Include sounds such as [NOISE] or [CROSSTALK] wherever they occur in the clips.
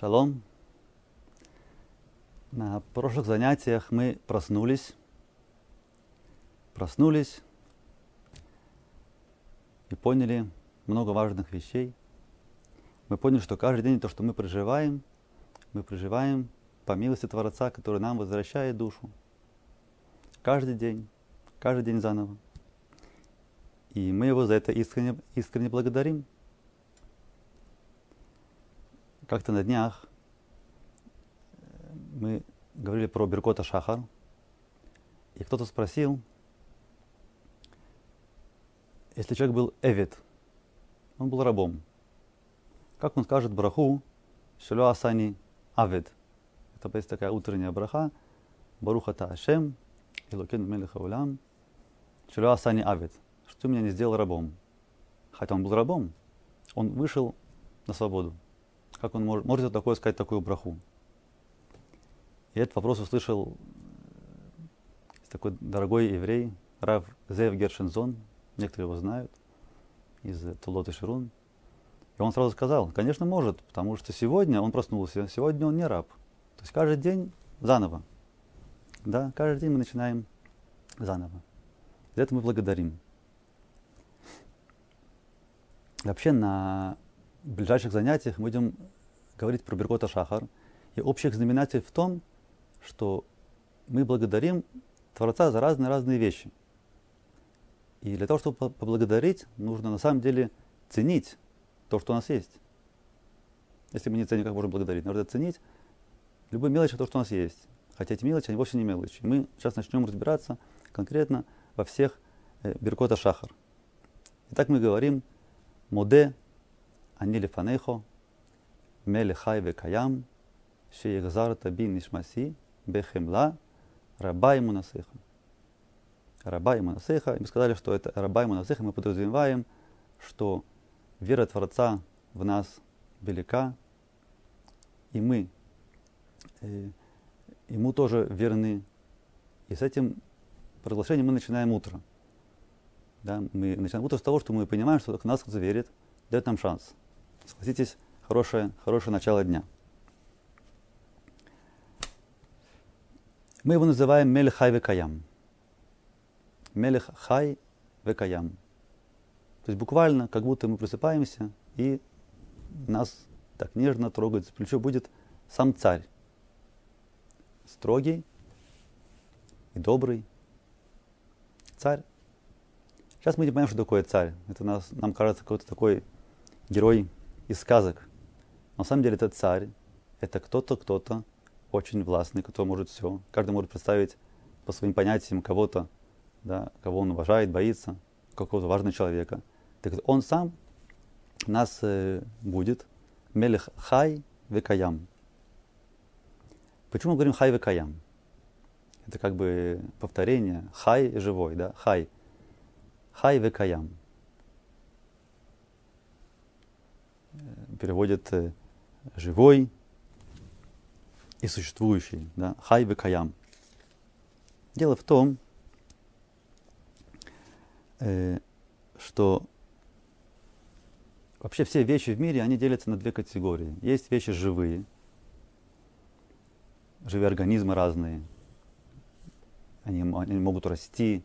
Шалом. На прошлых занятиях мы проснулись, проснулись и поняли много важных вещей. Мы поняли, что каждый день то, что мы проживаем, мы проживаем по милости Творца, который нам возвращает душу. Каждый день, каждый день заново. И мы его за это искренне, искренне благодарим. Как-то на днях мы говорили про Беркота Шахар, и кто-то спросил, если человек был эвид, он был рабом, как он скажет браху Шело Асани Авид. Это есть такая утренняя браха. Баруха Та Ашем, Илокен Мелеха Улям, Шело Асани Авид. Что ты меня не сделал рабом? Хотя он был рабом, он вышел на свободу. Как он может, может такое сказать, такую браху? И этот вопрос услышал такой дорогой еврей, Рав Зев Гершензон, некоторые его знают, из Тулот и Ширун. И он сразу сказал, конечно, может, потому что сегодня он проснулся, сегодня он не раб. То есть каждый день заново. Да, каждый день мы начинаем заново. За это мы благодарим. Вообще на в ближайших занятиях мы будем говорить про Беркота Шахар. И общих знаменатель в том, что мы благодарим Творца за разные-разные вещи. И для того, чтобы поблагодарить, нужно на самом деле ценить то, что у нас есть. Если мы не ценим, как можем благодарить, нужно ценить любую мелочь, то, что у нас есть. Хотя эти мелочи, они вовсе не мелочи. Мы сейчас начнем разбираться конкретно во всех э, Беркота Шахар. Итак, мы говорим Моде אני לפניך, מלך חי וקיים, שהחזרת בי נשמתי בחמלה, раба ему насыха. Раба ему насыха. И мы сказали, что это раба ему насыха. Мы подразумеваем, что вера Творца в нас велика, и мы э, ему тоже верны. И с этим приглашением мы начинаем утро. Да, мы начинаем утро с того, что мы понимаем, что нас кто-то верит, дает нам шанс. Согласитесь, хорошее, хорошее начало дня. Мы его называем Мелех Хай Векаям. Мелех Хай Векаям. То есть буквально, как будто мы просыпаемся, и нас так нежно трогает за плечо будет сам царь. Строгий и добрый царь. Сейчас мы не понимаем, что такое царь. Это нас, нам кажется какой-то такой герой из сказок. На самом деле это царь, это кто-то, кто-то очень властный, кто может все. Каждый может представить по своим понятиям кого-то, да, кого он уважает, боится, какого-то важного человека. Так он сам нас э, будет Мелех Хай Векаям. Почему мы говорим Хай Векаям? Это как бы повторение. Хай живой, да? Хай. Хай Векаям. Переводит э, живой и существующий, да, хай каям. Дело в том, э, что вообще все вещи в мире, они делятся на две категории. Есть вещи живые, живые организмы разные. Они, они могут расти,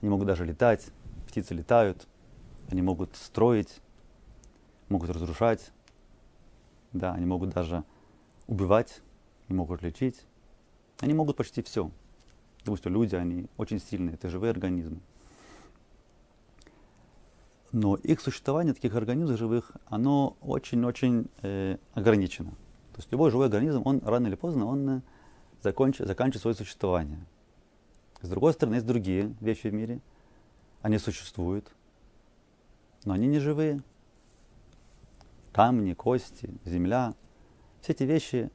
они могут даже летать, птицы летают, они могут строить, могут разрушать, да, они могут даже убивать, они могут лечить. Они могут почти все. Допустим, люди, они очень сильные, это живые организмы. Но их существование, таких организмов живых, оно очень-очень э, ограничено. То есть любой живой организм, он рано или поздно, он э, закончит, заканчивает свое существование. С другой стороны, есть другие вещи в мире. Они существуют, но они не живые камни, кости, земля. Все эти вещи,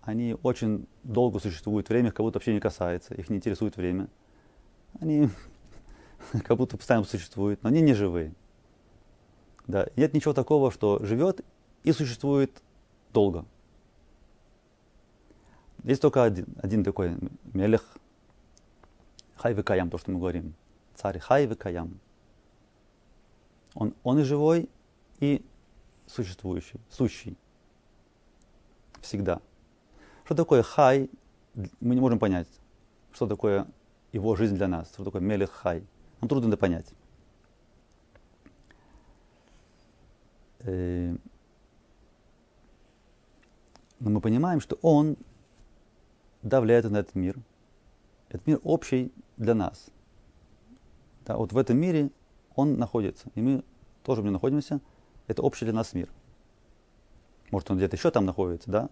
они очень долго существуют, время их как будто вообще не касается, их не интересует время. Они [LAUGHS] как будто постоянно существуют, но они не живые. Да. Нет ничего такого, что живет и существует долго. Есть только один, один такой мелех, хайвы каям, то, что мы говорим. Царь хайвы каям. Он, он и живой, и существующий, сущий. всегда. Что такое хай, мы не можем понять. Что такое его жизнь для нас, что такое мелех хай. Нам трудно это понять. Э, но мы понимаем, что он да, влияет на этот мир. Этот мир общий для нас. Да, вот в этом мире он находится, и мы тоже в нем находимся. Это общий для нас мир. Может, он где-то еще там находится, да?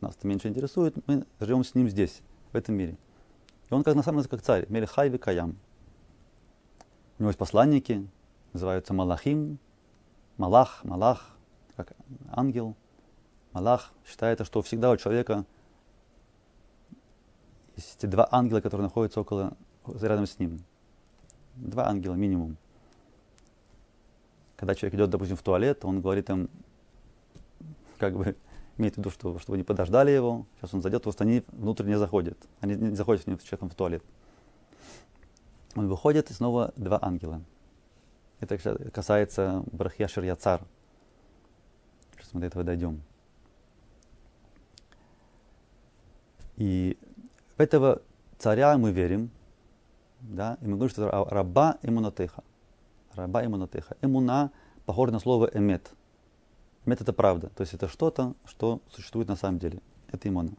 Нас это меньше интересует. Мы живем с ним здесь, в этом мире. И он как на самом деле как царь, Мелихай Каям. У него есть посланники, называются Малахим, Малах, Малах, как ангел. Малах считается, что всегда у человека есть два ангела, которые находятся около, рядом с ним. Два ангела минимум. Когда человек идет, допустим, в туалет, он говорит им, как бы, имеет в виду, что, чтобы не подождали его, сейчас он зайдет, просто они внутрь не заходят. Они не заходят с ним с человеком в туалет. Он выходит, и снова два ангела. Это касается Брахья Ширьяцар. Сейчас мы до этого дойдем. И в этого царя мы верим, да, и мы говорим, что раба имунатеха. Раба имунатеха. Имуна похоже на слово эмет. Эмет это правда. То есть это что-то, что существует на самом деле. Это имуна.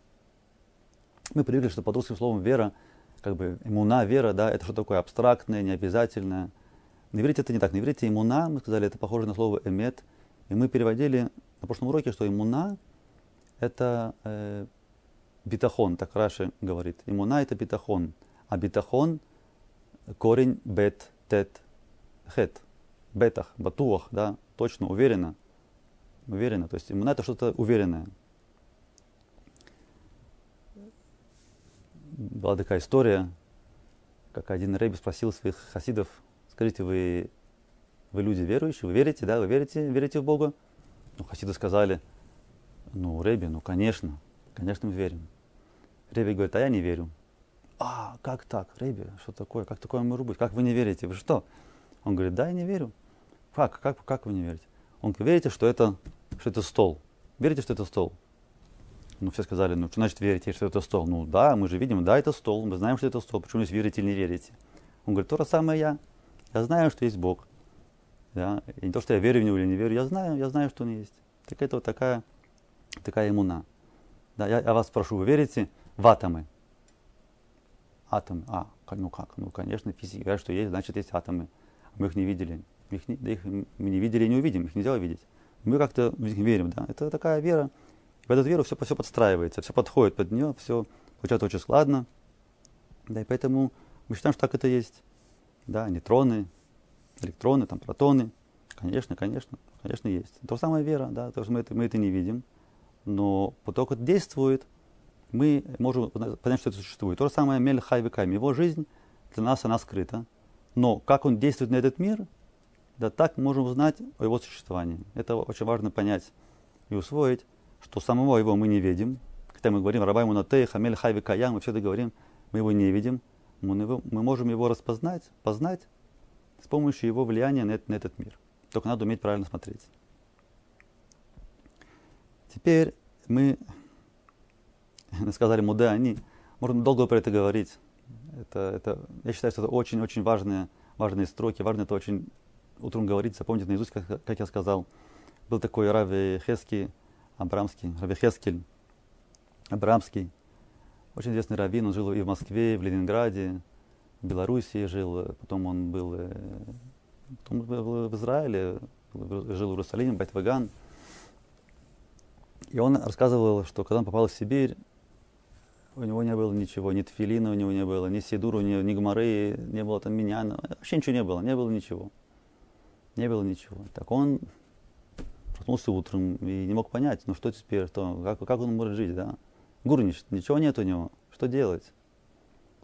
Мы привыкли, что под русским словом вера, как бы имуна, вера, да, это что такое абстрактное, необязательное. На иврите это не так. На иврите имуна, мы сказали, это похоже на слово эмет. И мы переводили на прошлом уроке, что имуна это э, битахон, так Раши говорит. Имуна это битахон. А битахон корень бет, тет, хет. Бетах, батуах, да, точно, уверенно. Уверенно. То есть имуна это что-то уверенное. Была такая история, как один рэбби спросил своих хасидов, скажите, вы, вы люди верующие, вы верите, да, вы верите, верите в Бога? Ну, хасиды сказали, ну, рэбби, ну, конечно, конечно, мы верим. Реби говорит, а я не верю. А, как так, Реби, что такое, как такое может быть, как вы не верите, вы что? Он говорит, да, я не верю. Как, как, как вы не верите? Он говорит, верите, что это, что это стол? Верите, что это стол? Ну, все сказали, ну, что значит верите, что это стол? Ну, да, мы же видим, да, это стол, мы знаем, что это стол, почему здесь верите или не верите? Он говорит, то же самое я. Я знаю, что есть Бог. Да? И не то, что я верю в него или не верю, я знаю, я знаю, что он есть. Так это вот такая, такая иммуна. Да, я, я вас спрошу, вы верите в атомы. Атомы. А, ну как? Ну, конечно, физики говорят, что есть, значит, есть атомы. Мы их не видели. Их не, да их мы не видели и не увидим, их нельзя увидеть. Мы как-то в них верим, да. Это такая вера. В эту веру все, все подстраивается, все подходит под нее, все получается очень складно. Да, и поэтому мы считаем, что так это есть. Да, нейтроны, электроны, там, протоны. Конечно, конечно, конечно, есть. То же самое вера, да, то, что мы это, мы это не видим. Но поток действует – мы можем понять, что это существует. То же самое Мель Хайвиками. Его жизнь для нас она скрыта. Но как он действует на этот мир, да так можем узнать о его существовании. Это очень важно понять и усвоить, что самого его мы не видим. Когда мы говорим Рабай Мунатей, Хамель Хайви Каям, мы всегда говорим, мы его не видим. Мы, его, мы можем его распознать, познать с помощью его влияния на, на этот мир. Только надо уметь правильно смотреть. Теперь мы [LAUGHS] сказали муде они. Можно долго про это говорить. Это, это, я считаю, что это очень-очень важные, важные строки. Важно это очень утром говорить, запомнить наизусть, как, как я сказал. Был такой Рави Хески, Абрамский, Рави Хескель, Абрамский. Очень известный раввин, он жил и в Москве, и в Ленинграде, в Белоруссии жил, потом он был, э, потом был в Израиле, жил в Иерусалиме, Байтваган. И он рассказывал, что когда он попал в Сибирь, у него не было ничего, ни тфилина у него не было, ни сидура, ни, ни гмары, не было там меня, вообще ничего не было, не было ничего. Не было ничего. Так он проснулся утром и не мог понять, ну что теперь, что, как, как он может жить, да? Гурниш, ничего нет у него, что делать?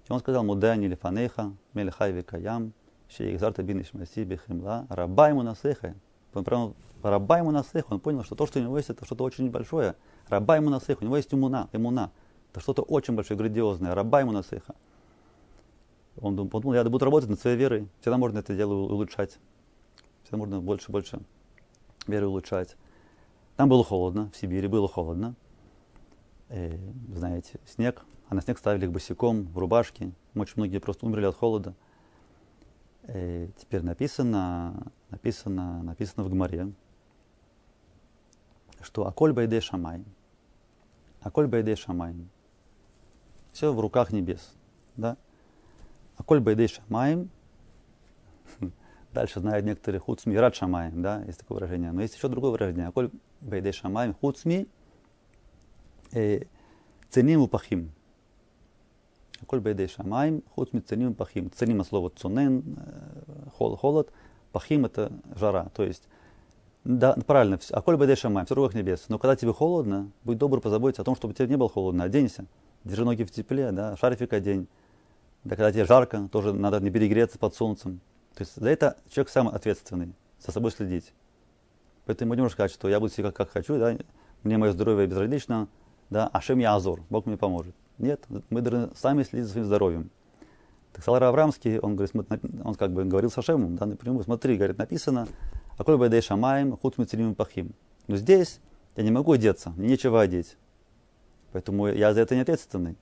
И он сказал, мудани или фанеха, мелехай векаям, шейхзарта бин ишмаси бехимла, раба ему насеха. Он прям раба ему насеха, он понял, что то, что у него есть, это что-то очень большое. Раба ему насеха, у него есть имуна, имуна. Это что-то очень большое, грандиозное. Раба ему насыха. Он подумал, я буду работать над своей верой. Всегда можно это дело улучшать. Всегда можно больше, больше веры улучшать. Там было холодно, в Сибири было холодно. э, знаете, снег, а на снег ставили их босиком, в рубашке. Очень многие просто умерли от холода. Э, теперь написано, написано, написано в Гмаре, что Аколь Байде Шамай. Аколь Байде Шамай. Все в руках небес. Да? Аколь Байде Шамай. [LAUGHS] Дальше знают некоторые хуцми рад шамаем, да, есть такое выражение. Но есть еще другое выражение. Аколь Байде Шамаем хуцми э, ценим упахим. Коль бейдей шамаем, худ ценим пахим. Ценим от слова цунен, холод, холод, пахим это жара. То есть, да, правильно, а коль бейдей шамаем, все в руках небес. Но когда тебе холодно, будь добр позаботиться о том, чтобы тебе не было холодно. Оденься, держи ноги в тепле, да, шарфик одень. Да, когда тебе жарко, тоже надо не перегреться под солнцем. То есть за это человек сам ответственный, за собой следить. Поэтому не можешь сказать, что я буду себе как, как хочу, да, мне мое здоровье безразлично, да, Ашем я Азор, Бог мне поможет. Нет, мы должны сами следить за своим здоровьем. Так Салар Аврамский, он, говорит, он как бы говорил с Ашемом, да, напрямую, смотри, говорит, написано, Аколь Байдей Шамаем, Худ Пахим. Но здесь я не могу одеться, мне нечего одеть. Поэтому я за это не ответственный.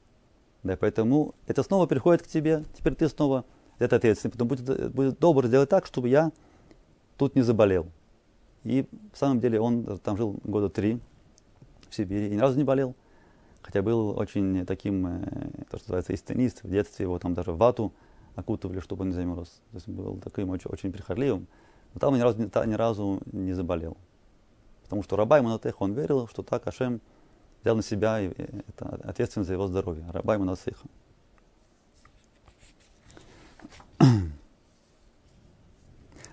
Да, поэтому это снова приходит к тебе, теперь ты снова это ответственный. Поэтому будет, будет добр сделать так, чтобы я тут не заболел. И в самом деле он там жил года три в Сибири и ни разу не болел. Хотя был очень таким, э, то, что называется, истинист. В детстве его там даже вату окутывали, чтобы он не замерз. То есть был таким очень, очень прихотливым. Но там ни разу, ни, разу не заболел. Потому что Рабай Манатех, он верил, что так Ашем взял на себя это, ответственность за его здоровье. Рабай Манатеха. [CLEARS THROAT]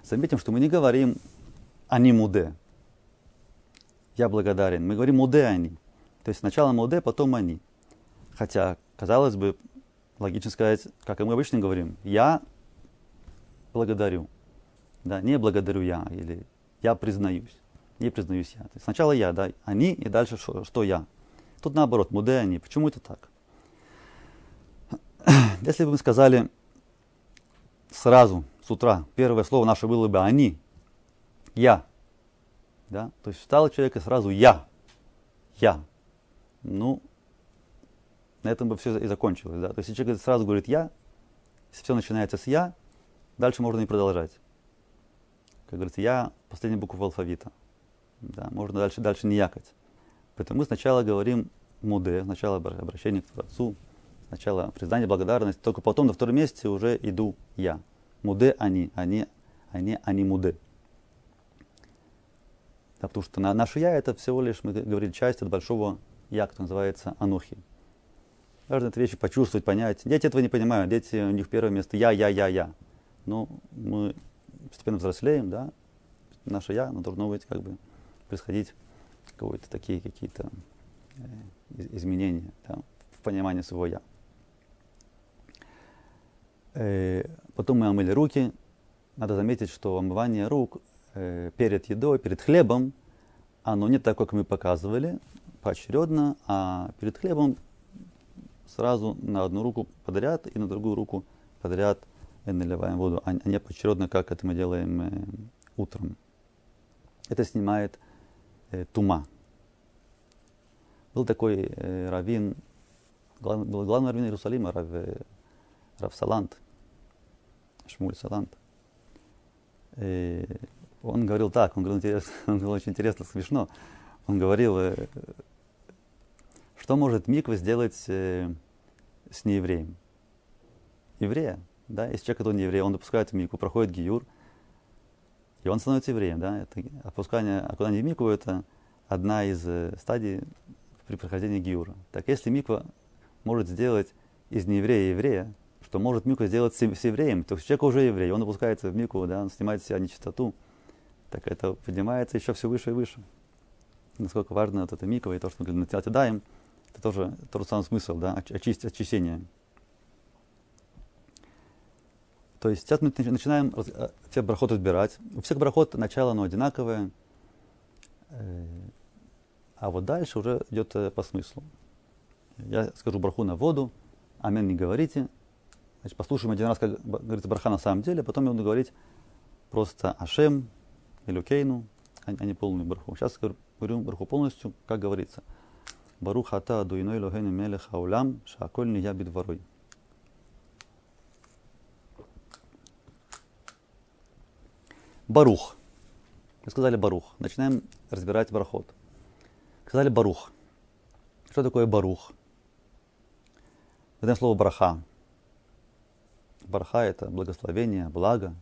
Заметим, что мы не говорим «они муде». Я благодарен. Мы говорим «муде они». То есть сначала Моде, потом они. Хотя, казалось бы, логично сказать, как и мы обычно говорим, я благодарю. Да, не благодарю я, или я признаюсь. Не признаюсь я. То есть сначала я, да, они, и дальше что, что я. Тут наоборот, муде они. Почему это так? [CLEARS THROAT] Если бы мы сказали сразу, с утра, первое слово наше было бы они, я, да, то есть встал человек и сразу я, я, ну, на этом бы все и закончилось. Да? То есть, если человек сразу говорит «я», если все начинается с «я», дальше можно и продолжать. Как говорится, «я» – последняя буква алфавита. Да? Можно дальше, дальше не якать. Поэтому мы сначала говорим «муде», сначала обращение к Творцу, сначала признание, благодарность, только потом на втором месте уже иду «я». Муде – они, они, они, они муде. Да, потому что на, наше «я» – это всего лишь, мы говорили, часть от большого я, кто называется анухи. Важно эти вещи почувствовать, понять. Дети этого не понимают. Дети, у них первое место я, я, я, я. Но мы постепенно взрослеем, да. Наше я, оно должно быть как бы происходить какие-то такие какие-то э, изменения да, в понимании своего я. Э, потом мы омыли руки. Надо заметить, что омывание рук э, перед едой, перед хлебом, оно не так, как мы показывали поочередно, а перед хлебом сразу на одну руку подряд и на другую руку подряд наливаем воду, а не поочередно, как это мы делаем утром. Это снимает тума. Был такой э, раввин, глав, был главный раввин Иерусалима, Рав, э, Рав Салант, Шмуль Салант. Э, он говорил так, он говорил, интересно, [LAUGHS] он говорил очень интересно, смешно. Он говорил, э, что может миква сделать э, с неевреем? Еврея, да, если человек, который не еврей, он допускает микву, проходит гиюр, и он становится евреем, да, это опускание, окунание в микву это одна из э, стадий при прохождении гиюра. Так если миква может сделать из нееврея еврея, что может миква сделать с, с евреем, то человек уже еврей, он опускается в микву, да, он снимает с себя нечистоту, так это поднимается еще все выше и выше. Насколько важно вот это миква и то, что мы на даем, это тоже тот самый смысл, да, очистить, очищение. То есть сейчас мы начинаем э, все брахот разбирать. У всех брахот начало оно одинаковое, э, а вот дальше уже идет э, по смыслу. Я скажу браху на воду, амен не говорите. Значит, послушаем один раз, как говорится браха на самом деле, а потом я буду говорить просто Ашем, Илюкейну, а не полную браху. Сейчас говорю браху полностью, как говорится. Барух ата дуиной лохену мелех хаулам, шаколь ния бидворой. Барух. Мы сказали Барух. Начинаем разбирать барахот. Сказали Барух. Что такое Барух? Это слово браха. Браха – это благословение, благо.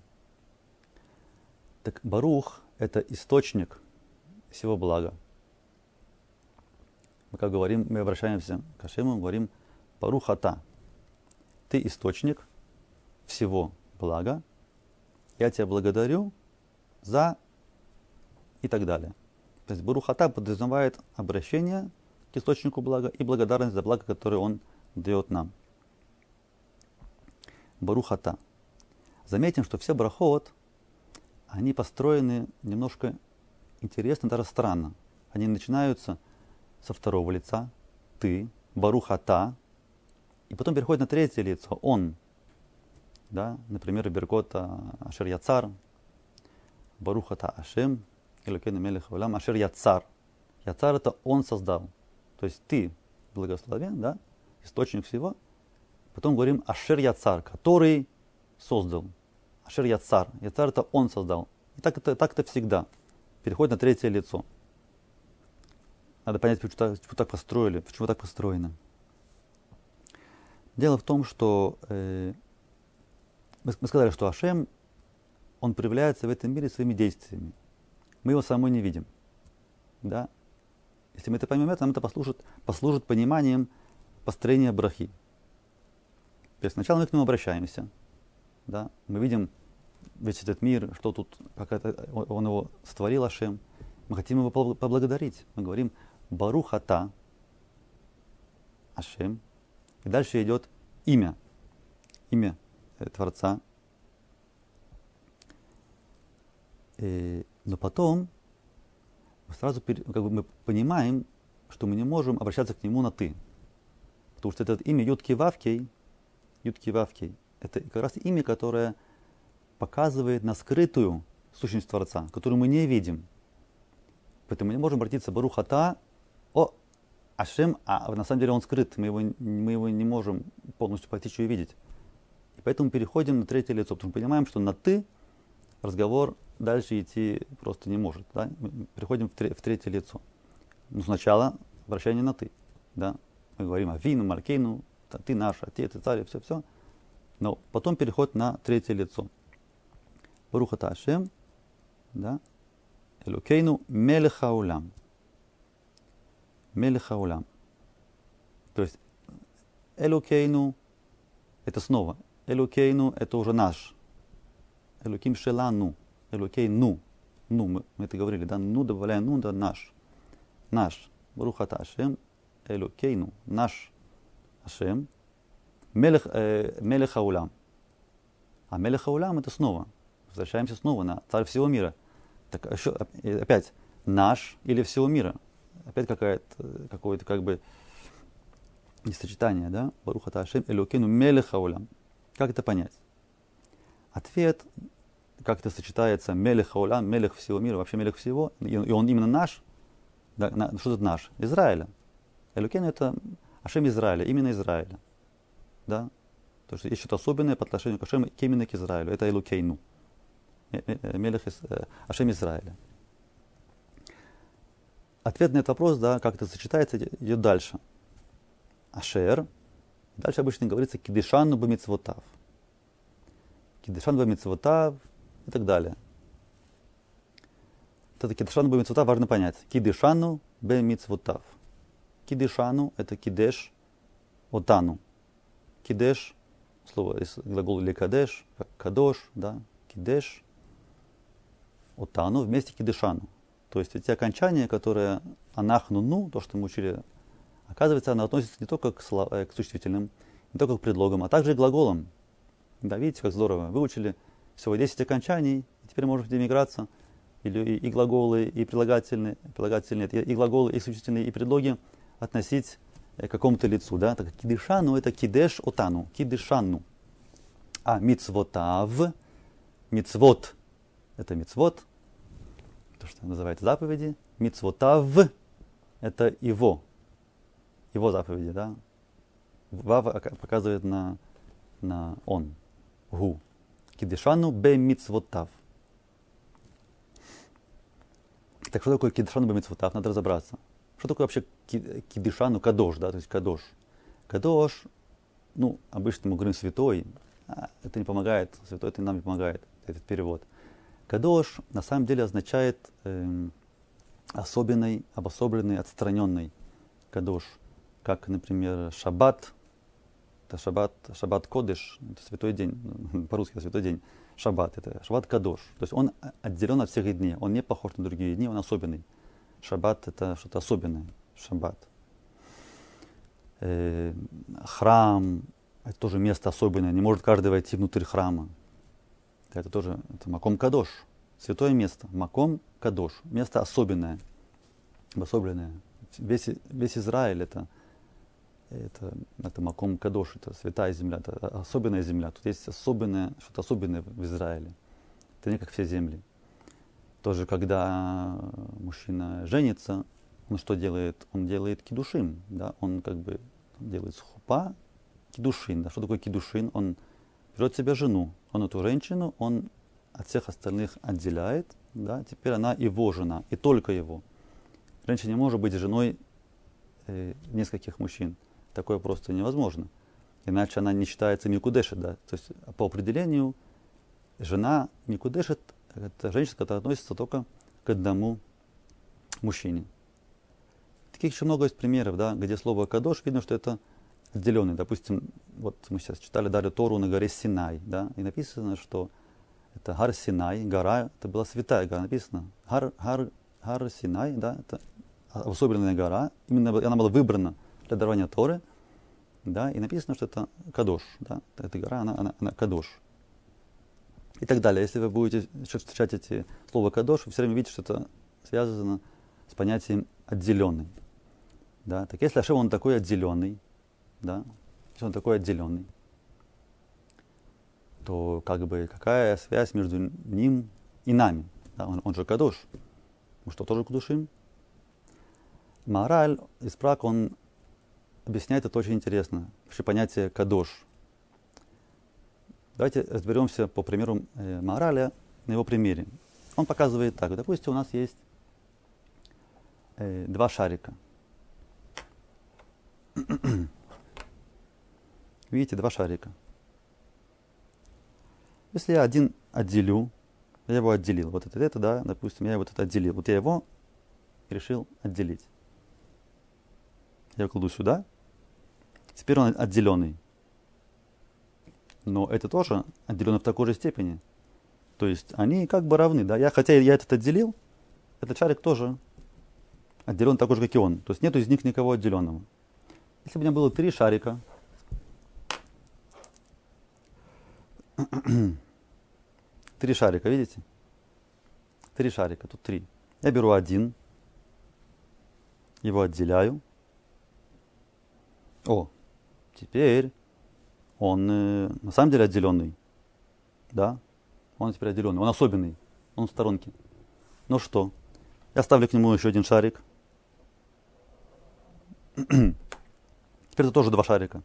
Так Барух – это источник всего блага. Мы как говорим, мы обращаемся к Ашему, говорим Барухата. Ты источник всего блага. Я тебя благодарю за и так далее. То есть Барухата подразумевает обращение к источнику блага и благодарность за благо, которое он дает нам. Барухата. Заметим, что все брахот, они построены немножко интересно, даже странно. Они начинаются со второго лица, ты, Барухата, и потом переходит на третье лицо, он. Да? Например, Беркота Ашер Яцар, Барухата Ашем, Илокейна Мелех Валам, Ашер Яцар. Яцар это он создал. То есть ты благословен, да, источник всего. Потом говорим Ашер Яцар, который создал. Ашер Яцар. Яцар это он создал. И так это, так это всегда. Переходит на третье лицо. Надо понять, почему так, почему так построили, почему так построено. Дело в том, что э, мы, мы сказали, что Ашем, он проявляется в этом мире своими действиями. Мы его самой не видим. Да? Если мы это поймем, это нам это послужит, послужит пониманием построения брахи. То есть сначала мы к нему обращаемся. Да? Мы видим весь этот мир, что тут, как это, он его створил Ашем. Мы хотим его поблагодарить. Мы говорим, Барухата Ашем. И дальше идет имя. Имя э, Творца. И, э, но потом сразу как бы мы понимаем, что мы не можем обращаться к нему на ты. Потому что это имя Ютки Вавкей, Ютки Вавкей, это как раз имя, которое показывает на скрытую сущность Творца, которую мы не видим. Поэтому мы не можем обратиться Барухата о Ашем, а на самом деле он скрыт, мы его, мы его не можем полностью постичь и увидеть. И поэтому переходим на третье лицо, потому что мы понимаем, что на «ты» разговор дальше идти просто не может. Да? Мы переходим в, тре- в третье лицо. Но сначала обращение на «ты». Да? Мы говорим о вину, Маркейну, ты наш отец и царь, все-все. Но потом переход на третье лицо. Барухата Ашем, да? Элукейну Мелехаулям. Мелеха улам. То есть Элукейну это снова. Элукейну это уже наш. Элуким шелану. Элукейну. Ну, мы, мы это говорили, да? Ну, добавляем ну, да, наш. Наш. Барухата Ашем. Элукейну. Наш Ашем. Мелех, э, Мелеха улам. А Мелеха улам это снова. Возвращаемся снова на царь всего мира. Так еще, опять, наш или всего мира опять какая-то, какое-то как бы несочетание, да? Баруха Ташем Элокину Мелеха Улам. Как это понять? Ответ, как это сочетается Мелеха Улам, Мелех всего мира, вообще Мелех всего, и он именно наш. Да, на, что это наш? Израиля. Элокин это Ашем Израиля, именно Израиля. Да? То есть есть что-то особенное по отношению к Ашему именно к Израилю. Это Элукейну. Мелех Ашем Израиля. Ответ на этот вопрос, да, как это сочетается, идет дальше. Ашер. Дальше обычно говорится кидышану бамицвотав. Кидышану бамицвотав и так далее. Вот это кидышану бамицвотав важно понять. Кидышану бамицвотав. Кидышану это кидеш отану. Кидеш, слово из глагола или кадеш, как кадош, да, кидеш, отану вместе кидышану. То есть эти окончания, которые анахну ну, то, что мы учили, оказывается, оно относится не только к, слов, э, к существительным, не только к предлогам, а также к глаголам. Да, видите, как здорово. Выучили всего 10 окончаний, и теперь можете играться. И, и, глаголы, и прилагательные, прилагательные и, глаголы, и существительные, и предлоги относить э, к какому-то лицу. Да? Так кидышану это кидеш отану, кидышану. А мицвотав, мицвот это мицвот, то, что называется заповеди. Мицвотав – это его. его заповеди, да. Вав показывает на, на он, гу. Кидишану бе мицвотав. Так что такое кидишану бе мицвотав? Надо разобраться. Что такое вообще кидишану кадош, да, то есть кадош? Кадош, ну, обычно мы говорим святой, а это не помогает, святой это нам не помогает, этот перевод. Кадош на самом деле означает эм, особенный, обособленный, отстраненный кадош. Как, например, шаббат, это шаббат, шаббат кодыш, это святой день, [LAUGHS] по-русски святой день. Шаббат, это шаббат кадош. То есть он отделен от всех дней, он не похож на другие дни, он особенный. Шаббат это что-то особенное, шаббат. Э, храм, это тоже место особенное, не может каждый войти внутрь храма. Это тоже это Маком Кадош, святое место. Маком Кадош, место особенное, обособленное. Весь, весь Израиль это, это, это Маком Кадош, это святая земля, это особенная земля. Тут есть особенное, что-то особенное в Израиле. Это не как все земли. Тоже, когда мужчина женится, он что делает? Он делает кидушим, да? он как бы делает схупа, кидушин. Да? Что такое кидушин? Он берет себе жену, он эту женщину, он от всех остальных отделяет, да? теперь она его жена, и только его. Женщина не может быть женой э, нескольких мужчин. Такое просто невозможно. Иначе она не считается микудешет. Да? То есть по определению жена микудешет – это женщина, которая относится только к одному мужчине. Таких еще много есть примеров, да, где слово «кадош» видно, что это отделенный. Допустим, вот мы сейчас читали дали Тору на горе Синай, да, и написано, что это Гар Синай, гора, это была святая гора, написано Гар, Гар, Гар Синай, да, это особенная гора, именно она была выбрана для дарования Торы, да, и написано, что это Кадош, да, эта гора, она, она, она Кадош. И так далее. Если вы будете еще встречать эти слова Кадош, вы все время видите, что это связано с понятием отделенный. Да? Так если Ашем, он такой отделенный, да, если он такой отделенный, то как бы какая связь между ним и нами? Да? Он, он же Кадош. Мы что, тоже Кудушим? Мораль из Прак, он объясняет это очень интересно. Вообще понятие Кадош. Давайте разберемся по примеру э, мораля на его примере. Он показывает так. Допустим, у нас есть э, два шарика [CLEARS THROAT] – Видите, два шарика. Если я один отделю, я его отделил, вот это, это, да, допустим, я вот это отделил, вот я его решил отделить. Я кладу сюда, теперь он отделенный. Но это тоже отделено в такой же степени. То есть они как бы равны, да. Я, хотя я этот отделил, этот шарик тоже отделен такой же, как и он. То есть нет из них никого отделенного. Если бы у меня было три шарика, [CLEARS THROAT] три шарика, видите? Три шарика, тут три. Я беру один, его отделяю. О, теперь он э, на самом деле отделенный. Да? Он теперь отделенный, он особенный, он в сторонке. Ну что? Я ставлю к нему еще один шарик. [CLEARS THROAT] Теперь это тоже два шарика.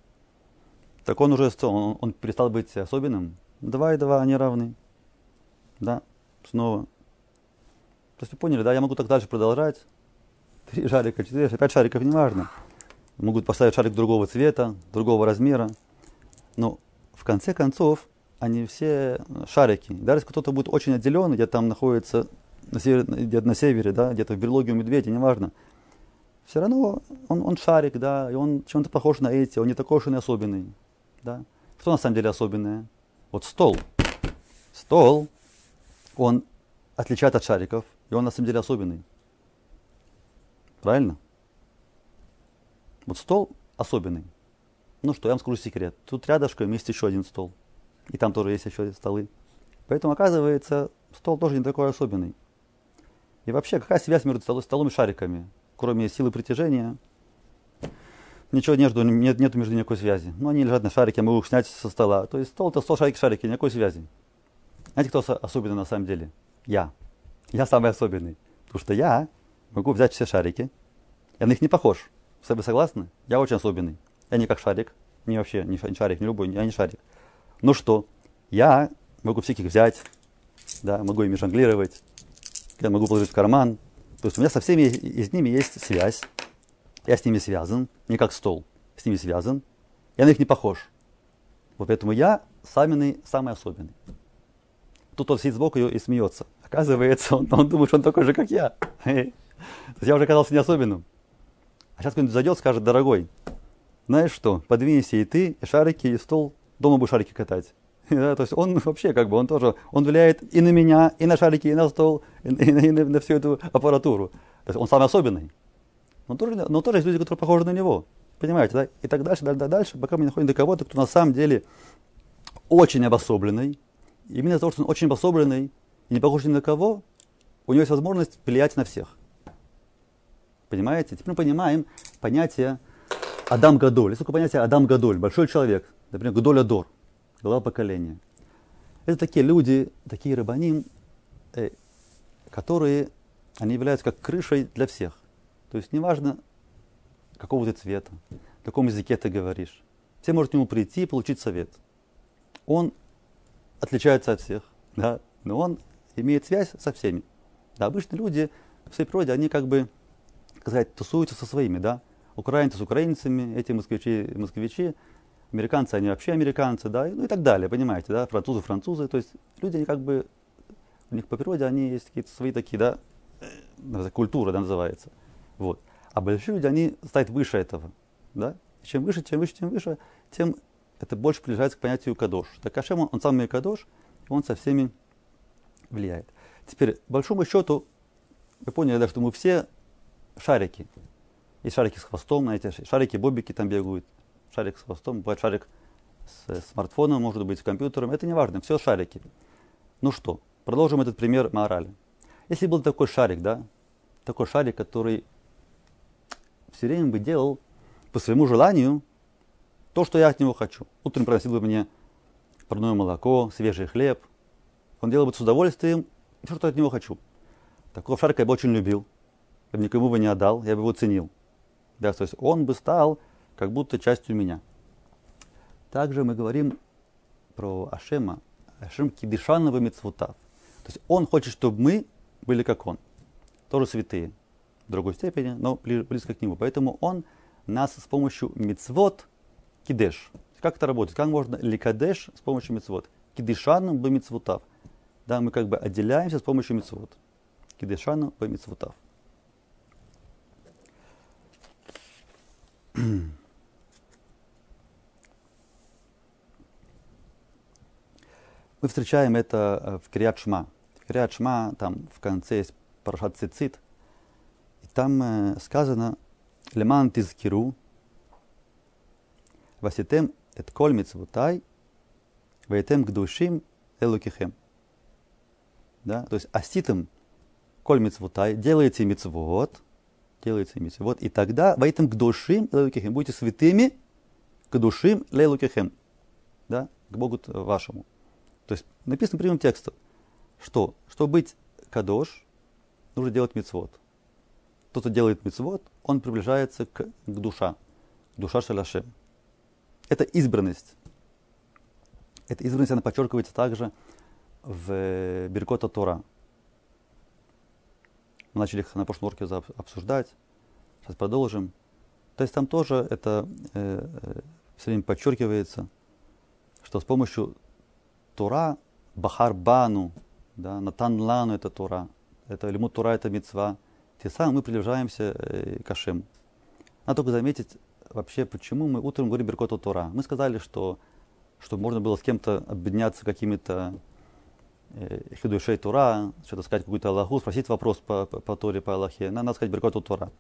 Так он уже он, он перестал быть особенным. Два и два, они равны. Да, снова. То есть вы поняли, да, я могу так дальше продолжать. Три шарика, четыре, пять шариков, неважно. Могут поставить шарик другого цвета, другого размера. Но в конце концов, они все шарики. Даже если кто-то будет очень отделен, где-то там находится на севере, где-то на севере, да, где-то в берлоге у медведя, неважно все равно он, он шарик, да, и он чем-то похож на эти, он не такой уж и особенный. Да. Что на самом деле особенное? Вот стол. Стол, он отличает от шариков, и он на самом деле особенный. Правильно? Вот стол особенный. Ну что, я вам скажу секрет. Тут рядышком есть еще один стол. И там тоже есть еще столы. Поэтому, оказывается, стол тоже не такой особенный. И вообще, какая связь между столом и шариками? кроме силы притяжения, ничего между, нет, нет между никакой связи. Ну, они лежат на шарике, могу их снять со стола. То есть стол это стол, шарик, шарики, никакой связи. Знаете, кто особенный на самом деле? Я. Я самый особенный. Потому что я могу взять все шарики, я на них не похож. Вы согласны? Я очень особенный. Я не как шарик, не вообще не шарик, не любой, я не шарик. Ну что, я могу всяких взять, да, могу ими жонглировать, я могу положить в карман. То есть у меня со всеми из ними есть связь. Я с ними связан, не как стол, с ними связан. Я на них не похож. Вот поэтому я самый, самый особенный. Тут он сидит сбоку и смеется. Оказывается, он, он думает, что он такой же, как я. [LAUGHS] Я уже оказался не особенным. А сейчас кто-нибудь зайдет, скажет, дорогой, знаешь что, подвинься и ты, и шарики, и стол, дома будешь шарики катать. [LAUGHS] Да, то есть он вообще как бы, он тоже, он влияет и на меня, и на шарики, и на стол, и, и, [LAUGHS] и на, на всю эту аппаратуру. То есть он самый особенный. Но тоже, но тоже есть люди, которые похожи на него. Понимаете, да? И так дальше, дальше, дальше, пока мы не находим до кого-то, кто на самом деле очень обособленный. Именно из-за того, что он очень обособленный не похож ни на кого, у него есть возможность влиять на всех. Понимаете? Теперь мы понимаем понятие Адам Гадоль. Есть такое понятие Адам Гадоль, большой человек. Например, Гадоль Адор, глава поколения. Это такие люди, такие рыбаним, э, которые, они являются как крышей для всех. То есть неважно, какого ты цвета, в каком языке ты говоришь. Все могут к нему прийти и получить совет. Он отличается от всех, да, но он имеет связь со всеми. Да, обычно люди в своей природе, они как бы, сказать, тусуются со своими, да. Украинцы с украинцами, эти москвичи, москвичи, американцы, они вообще американцы, да, ну и так далее, понимаете, да, французы, французы, то есть люди, они как бы, у них по природе, они есть какие-то свои такие, да, э, культура, да, называется, вот. А большие люди, они стоят выше этого, да, чем выше, чем выше, тем выше, тем это больше приближается к понятию кадош. Так Ашем, он, он самый кадош, он со всеми влияет. Теперь, большому счету, вы поняли, да, что мы все шарики. Есть шарики с хвостом, знаете, шарики бобики там бегают, шарик с хвостом, бывает шарик с смартфоном, может быть, с компьютером, это не важно, все шарики. Ну что, продолжим этот пример морали. Если был такой шарик, да, такой шарик, который все время бы делал по своему желанию то, что я от него хочу. Утром приносил бы мне парное молоко, свежий хлеб. Он делал бы с удовольствием все, что от него хочу. Такого шарика я бы очень любил. Я бы никому бы не отдал, я бы его ценил. Да, то есть он бы стал как будто частью меня. Также мы говорим про Ашема, Ашем Кидишанова Мицвутав. То есть он хочет, чтобы мы были как он. Тоже святые. В другой степени, но близко к нему. Поэтому он нас с помощью мицвод кидеш. Как это работает? Как можно ликадеш с помощью мицвод? Кидишану бы мицвутав. Да, мы как бы отделяемся с помощью мицвод. Кидишану бы мицвутав. [CLEARS THROAT] Мы встречаем это э, в Криат Шма. В Криат Шма, там в конце есть Парашат Цицит. И там э, сказано Леман Тизкиру Васитем эт коль мицвутай вейтем гдушим элукихем. Да? То есть аситем коль мицвутай, делайте мицвод, делайте мицвод, и тогда вейтем гдушим элукихем, будете святыми к душим лейлукихем, да, к Богу вашему. То есть написано прямым текстом, что, чтобы быть кадош, нужно делать мицвод. Тот, кто делает мицвод, он приближается к, к душа, душа шаляшем. Это избранность. Эта избранность, она подчеркивается также в Беркота Тора. Мы начали их на прошлом уроке обсуждать. Сейчас продолжим. То есть там тоже это э, э, все время подчеркивается, что с помощью Тора, Бахарбану, да, Натан Лану это Тора, это Лимут Тора это Мецва, тем самым мы приближаемся э, к Ашему. Надо только заметить вообще, почему мы утром говорим Беркоту Тора. Мы сказали, что чтобы можно было с кем-то объединяться какими-то хидушей Тора, что-то сказать какую-то Аллаху, спросить вопрос по, по, по Торе, по Аллахе, надо сказать Беркоту Тора.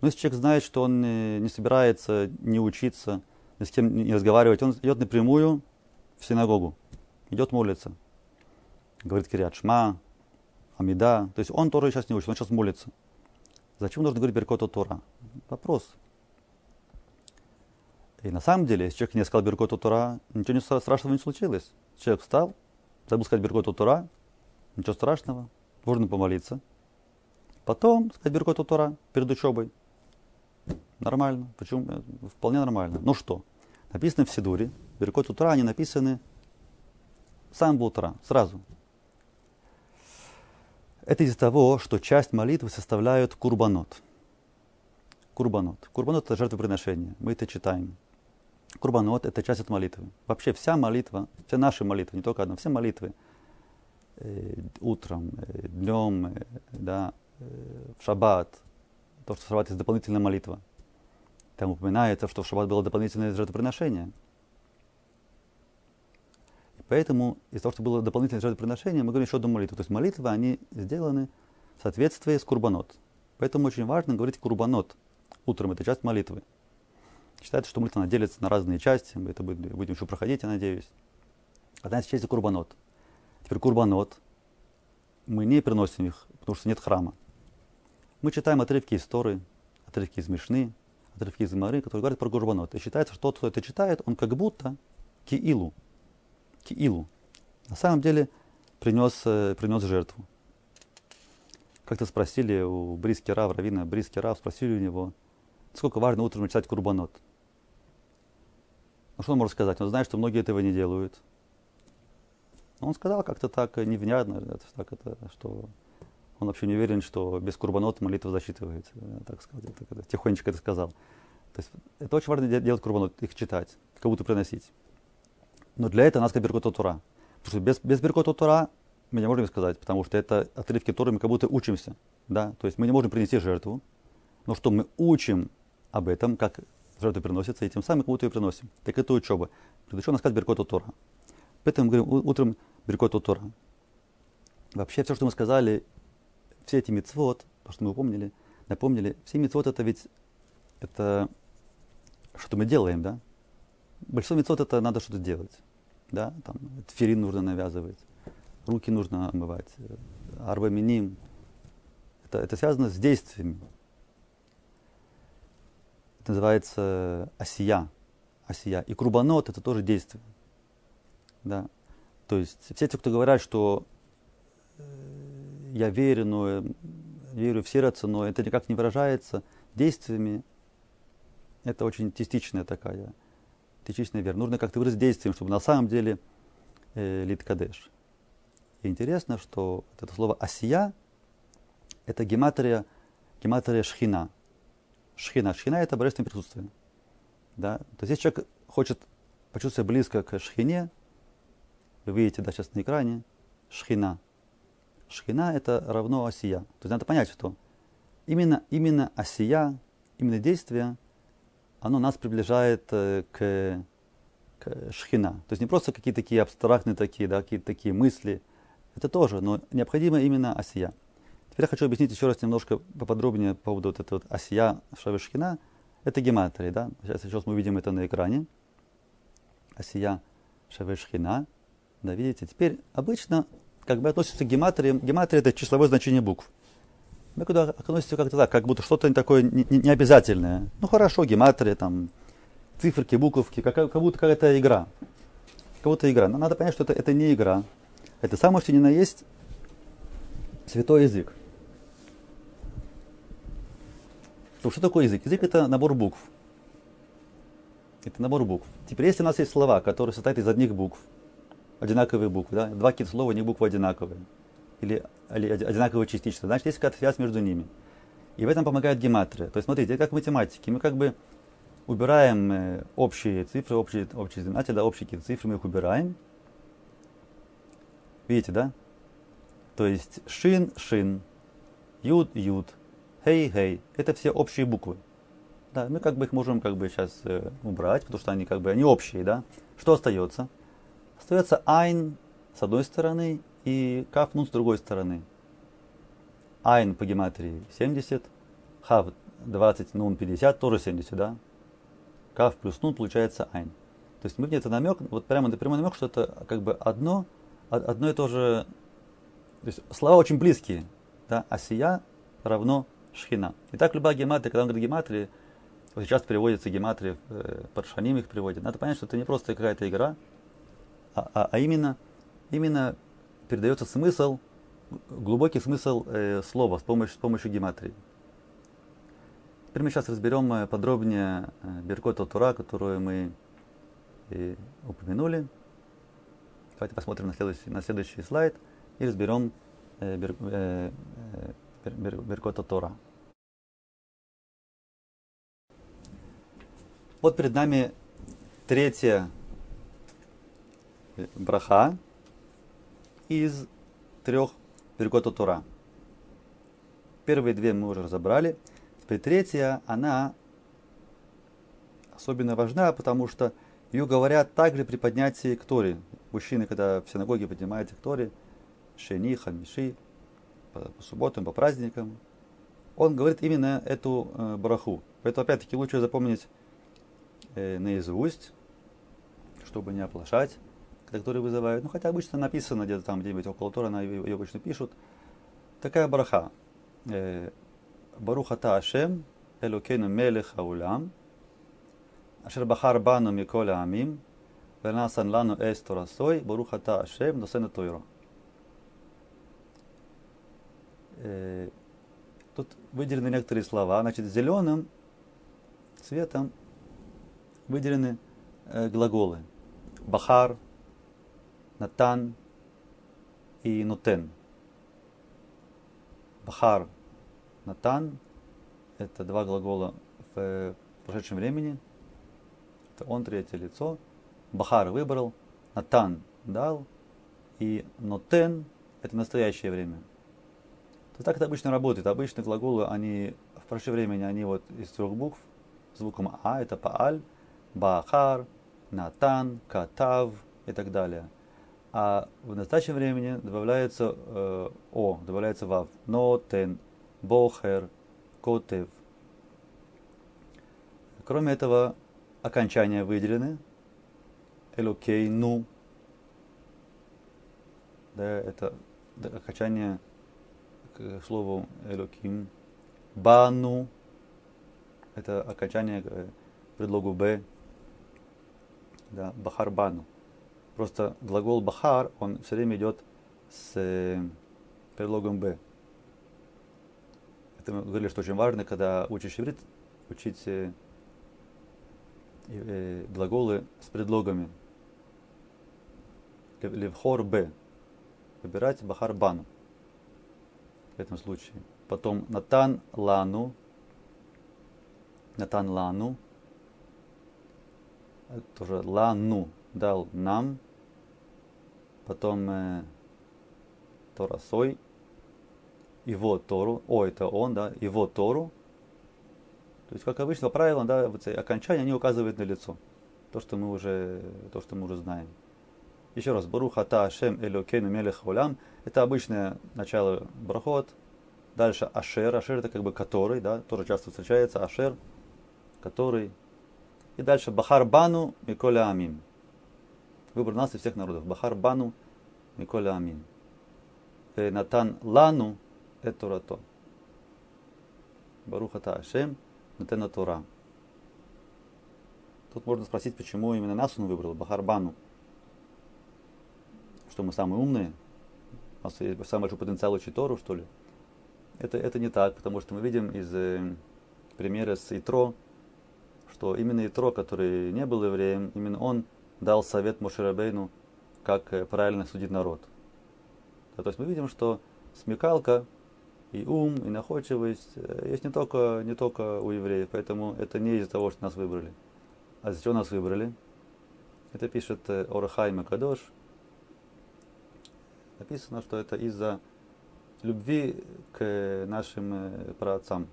Но если человек знает, что он не, не собирается не учиться, ни с кем не разговаривать, он идет напрямую в синагогу идет молиться. Говорит Кириат Шма, Амида. То есть он Тору сейчас не учит, он сейчас молится. Зачем нужно говорить Беркота Тора? Вопрос. И на самом деле, если человек не сказал Беркота Тора, ничего страшного не случилось. Человек встал, забыл сказать Беркота Тора, ничего страшного, можно помолиться. Потом сказать Беркота Тора перед учебой. Нормально. Почему? Э, вполне нормально. Ну что? Написано в Сидуре. Беркот утра, они написаны сам утра, сразу. Это из-за того, что часть молитвы составляют курбанот. Курбанот. Курбанот это жертвоприношение. Мы это читаем. Курбанот это часть от молитвы. Вообще вся молитва, все наши молитвы, не только одна, все молитвы э, утром, э, днем, э, да, э, в шаббат, то, что в шаббат есть дополнительная молитва. Там упоминается, что в шаббат было дополнительное жертвоприношение. И поэтому из-за того, что было дополнительное жертвоприношение, мы говорим еще одну молитву. То есть молитвы, они сделаны в соответствии с курбанот. Поэтому очень важно говорить курбанот утром. Это часть молитвы. Считается, что молитва делится на разные части. Мы это будем, будем еще проходить, я надеюсь. Одна из частей курбанот. Теперь курбанот. Мы не приносим их, потому что нет храма. Мы читаем отрывки из Торы, отрывки из Мишны, отрывки из Мары, которые говорят про курбанот. И считается, что тот, кто это читает, он как будто киилу. Киилу. На самом деле принес, э, принес жертву. Как-то спросили у Бриски Рав, Равина Бриски Рав, спросили у него, сколько важно утром читать курбанот. Ну что он может сказать? Он знает, что многие этого не делают. Он сказал как-то так невнятно, это, так это, что он вообще не уверен, что без курбанот молитва засчитывается. Так сказать, так это, тихонечко это сказал. То есть это очень важно делать курбанот, их читать, как будто приносить. Но для этого нас как Беркот Тура. Потому что без, без Беркот Тура мы не можем сказать, потому что это отрывки, которые мы как будто учимся. Да? То есть мы не можем принести жертву, но что мы учим об этом, как жертвы приносятся, и тем самым как будто ее приносим. Так это учеба. Нас сказать Беркот Тора. Поэтому мы говорим утром Беркот Тора. Вообще все, что мы сказали, все эти мецвод, то, что мы упомнили, напомнили, все мецвод это ведь это что мы делаем, да? Большинство мецвод это надо что-то делать. Да? Там, тферин нужно навязывать, руки нужно омывать, арбаминим. Это, это связано с действиями называется осия. осия. И крубанот это тоже действие. Да. То есть все те, кто говорят, что э, я верю, но верю в сердце, но это никак не выражается действиями, это очень частичная такая, частичная вера. Нужно как-то выразить действием, чтобы на самом деле э, литкадеш. И интересно, что это слово осия, это гематрия, гематрия шхина – шхина. Шхина это божественное присутствие. Да? То есть если человек хочет почувствовать близко к шхине, вы видите да, сейчас на экране, шхина. Шхина это равно осия. То есть надо понять, что именно, именно осия, именно действие, оно нас приближает э, к, к шхина. То есть не просто какие-то такие абстрактные такие, да, какие-то такие мысли. Это тоже, но необходимо именно осия. Я хочу объяснить еще раз немножко поподробнее по поводу вот этого вот осия Шавишкина. Это гематрия, да? Сейчас, сейчас мы увидим это на экране. Осия Шавишкина. Да, видите? Теперь обычно как бы относится к гематрии. Гематрия это числовое значение букв. Мы куда относимся как-то так, как будто что-то такое необязательное. Не, не ну хорошо, гематрия, там, циферки, буковки, как, как будто какая-то игра. Как будто игра. Но надо понять, что это, это не игра. Это самое, что ни на есть святой язык. То что такое язык? Язык это набор букв. Это набор букв. Теперь, если у нас есть слова, которые состоят из одних букв, одинаковые буквы, да, два каких-то слова, не буквы одинаковые, или, или одинаковые частично, значит, есть какая-то связь между ними. И в этом помогает гематрия. То есть, смотрите, это как в математике. Мы как бы убираем э, общие цифры, общие, общие знаменатели, да, общие какие-то цифры, мы их убираем. Видите, да? То есть шин, шин, юд, юд, хей, хей. Это все общие буквы. Да, мы как бы их можем как бы сейчас э, убрать, потому что они как бы они общие, да. Что остается? Остается айн с одной стороны и каф нун с другой стороны. Айн по гематрии 70, хав 20, нун 50, тоже 70, да. Каф плюс нун получается айн. То есть мы где-то намек, вот прямо это прямой намек, что это как бы одно, одно и то же. То есть слова очень близкие. Да? Асия равно шхина. Итак, любая гематрия, когда он говорит гематрия, вот сейчас переводится гематрия, э, Паршаним их приводит. Надо понять, что это не просто какая-то игра, а, а, а именно, именно передается смысл, глубокий смысл э, слова с помощью, с помощью гематрии. Теперь мы сейчас разберем э, подробнее э, Беркота Тура, которую мы и упомянули. Давайте посмотрим на следующий, на следующий слайд и разберем э, бер, э, бер, Беркота Тора. Вот перед нами третья браха из трех Беркота Тора. Первые две мы уже разобрали. Теперь третья, она особенно важна, потому что ее говорят также при поднятии к Торе. Мужчины, когда в синагоге поднимаются к Торе, Шени, Хамиши, по, по субботам, по праздникам, он говорит именно эту э, бараху. Поэтому, опять-таки, лучше запомнить э, наизусть, чтобы не оплошать, которые вызывают. Ну, хотя обычно написано где-то там где-нибудь около Тора, на ее, обычно пишут. Такая бараха. Э, баруха та Ашем, Элокейну мелех аулям, Ашер бахар бану миколя амим, Вернасан лану эс торасой, Баруха та Ашем, досена тойро. Э, тут выделены некоторые слова. Значит, зеленым цветом выделены э, глаголы. Бахар, Натан и Нутен. Бахар Натан – это два глагола в прошедшем времени. Это он третье лицо. Бахар выбрал, Натан дал, и Нотен – это настоящее время. То так это обычно работает. Обычно глаголы, они в прошедшем времени, они вот из трех букв, звуком А, это Пааль, Бахар, Натан, Катав и так далее. А в настоящем времени добавляется э, О, добавляется Вав. Нотен, Бохер, Котев. Кроме этого, окончания выделены. Элокей, ну. Да, это окончание к слову Элоким. Бану. Это окончание к предлогу Б. Да, Бахар Бану. Просто глагол Бахар, он все время идет с э, предлогом Б это мы говорили, что очень важно, когда учишь иврит, учить э, э, глаголы с предлогами. Левхор Б. Выбирать Бахар Бану. В этом случае. Потом Натан Лану. Натан Лану. Тоже Лану дал нам. Потом э, Торасой его Тору, о, это он, да, его Тору. То есть, как обычно, правило, да, вот эти окончания, они указывают на лицо. То, что мы уже, то, что мы уже знаем. Еще раз, Барух Ата Ашем Элокейну Мелех Улям. Это обычное начало брахот. Дальше Ашер. Ашер это как бы который, да, тоже часто встречается. Ашер, который. И дальше Бахар Бану Миколя Амин. Выбор нас из всех народов. Бахар Бану Миколя Амин. Натан Лану это Турато. Барухата Ашем, Натена Тура. Тут можно спросить, почему именно нас он выбрал, Бахарбану. Что мы самые умные? У нас есть самый большой потенциал учить Тору, что ли? Это, это не так, потому что мы видим из э, примера с Итро, что именно Итро, который не был евреем, именно он дал совет Мошерабейну, как э, правильно судить народ. то есть мы видим, что смекалка и ум, и находчивость э, есть не только, не только у евреев, поэтому это не из-за того, что нас выбрали. А за чего нас выбрали? Это пишет э, Орахай Макадош. Написано, что это из-за любви к нашим праотцам.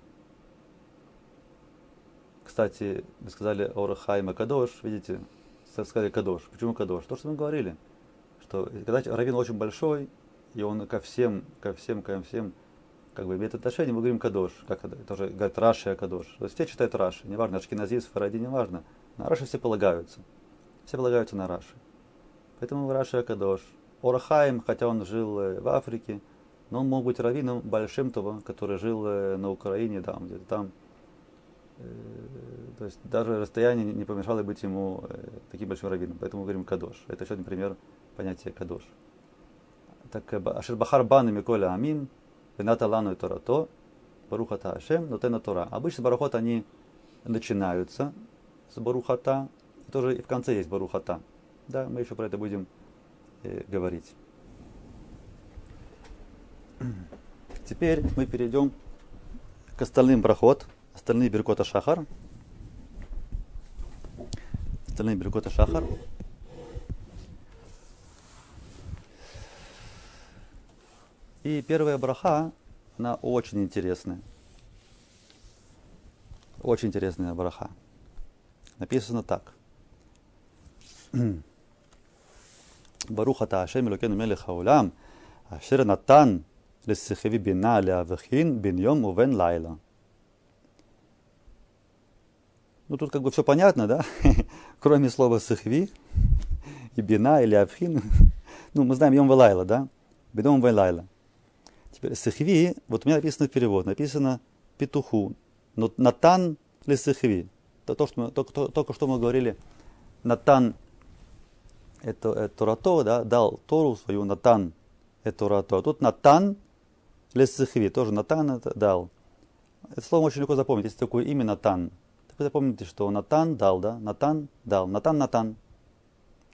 Кстати, вы сказали Орахай Макадош, видите, сказали Кадош. Почему Кадош? То, что мы говорили, что когда раввин очень большой, и он ко всем, ко всем, ко всем как бы имеет отношение, мы говорим кадош, как тоже говорят Раши кадош. То есть все читают Раши, неважно, Ашкиназис, Фаради, неважно. На Раши все полагаются. Все полагаются на Раши. Поэтому Раши Акадош. Орахаим, хотя он жил э, в Африке, но он мог быть раввином Большим Това, который жил э, на Украине, там, где-то там. Э, то есть даже расстояние не помешало быть ему таким большим раввином. Поэтому мы говорим Кадош. Это еще один пример понятия Кадош. Так, Ашербахар Бан и Миколя Амин, Вената Лану и Торато, Барухата Ашем, но Тена Тора. Обычно барухот они начинаются с Барухата, и тоже и в конце есть Барухата. Да, мы еще про это будем э, говорить. Теперь мы перейдем к остальным проход, остальные Беркота Шахар. Остальные Беркота Шахар. И первая браха, она очень интересная. Очень интересная браха. Написано так. [CLEARS THROAT] Баруха та Ашем Элокену Мелех Хаулам, Ашер Натан Лесихеви Бина Леавахин Бин Йом Увен Лайла. Ну тут как бы все понятно, да? [LAUGHS] Кроме слова сихви и бина или авхин. [LAUGHS] ну, мы знаем Йом Валайла, да? Бедом Валайла. Теперь сихви, вот у меня написано перевод, написано петуху. Но натан ли сихви. Это то, что мы, только, только что мы говорили. Натан это, это Торато, да, дал Тору свою, Натан это Торато. А тут Натан ли сихви, тоже Натан это дал. Это слово очень легко запомнить, есть такое имя Натан. Вы запомните, что Натан дал, да? Натан дал. Натан, Натан.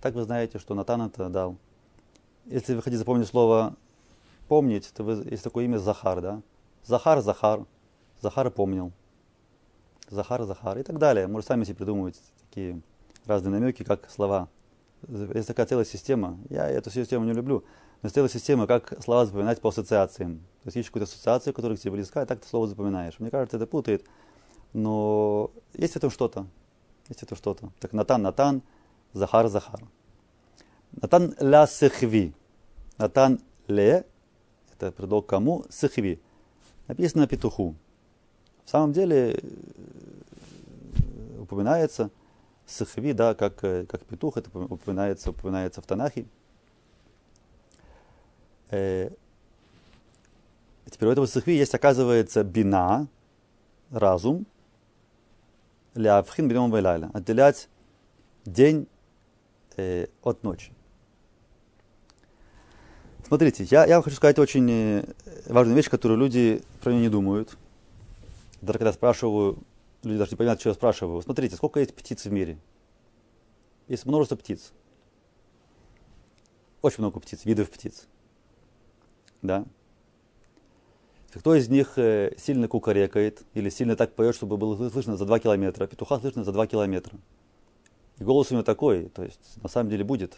Так вы знаете, что Натан это дал. Если вы хотите запомнить слово помнить, то вы, есть такое имя Захар, да? Захар, Захар. Захар помнил. Захар, Захар и так далее. Может, сами себе придумывать такие разные намеки, как слова. Есть такая целая система. Я эту систему не люблю. Но есть целая система, как слова запоминать по ассоциациям. То есть ищешь какую-то ассоциацию, которая к тебе близка, и так ты слово запоминаешь. Мне кажется, это путает. Но есть в этом что-то. Есть в этом что-то. Так Натан, Натан, Захар, Захар. Натан ля сехви. Натан ле это предлог кому? Сыхви. Написано петуху. В самом деле э, упоминается сыхви, да, как, э, как петух, это упоминается, упоминается в Танахе. Э, теперь у этого сыхви есть, оказывается, бина, разум, лявхин бином вайлайла, отделять день э, от ночи. Смотрите, я, я хочу сказать очень важную вещь, которую люди про нее не думают. Даже когда спрашиваю, люди даже не понимают, что я спрашиваю. Смотрите, сколько есть птиц в мире? Есть множество птиц. Очень много птиц, видов птиц. Да? Кто из них э, сильно кукарекает или сильно так поет, чтобы было слышно за 2 километра? Петуха слышно за 2 километра. И голос у него такой, то есть на самом деле будет.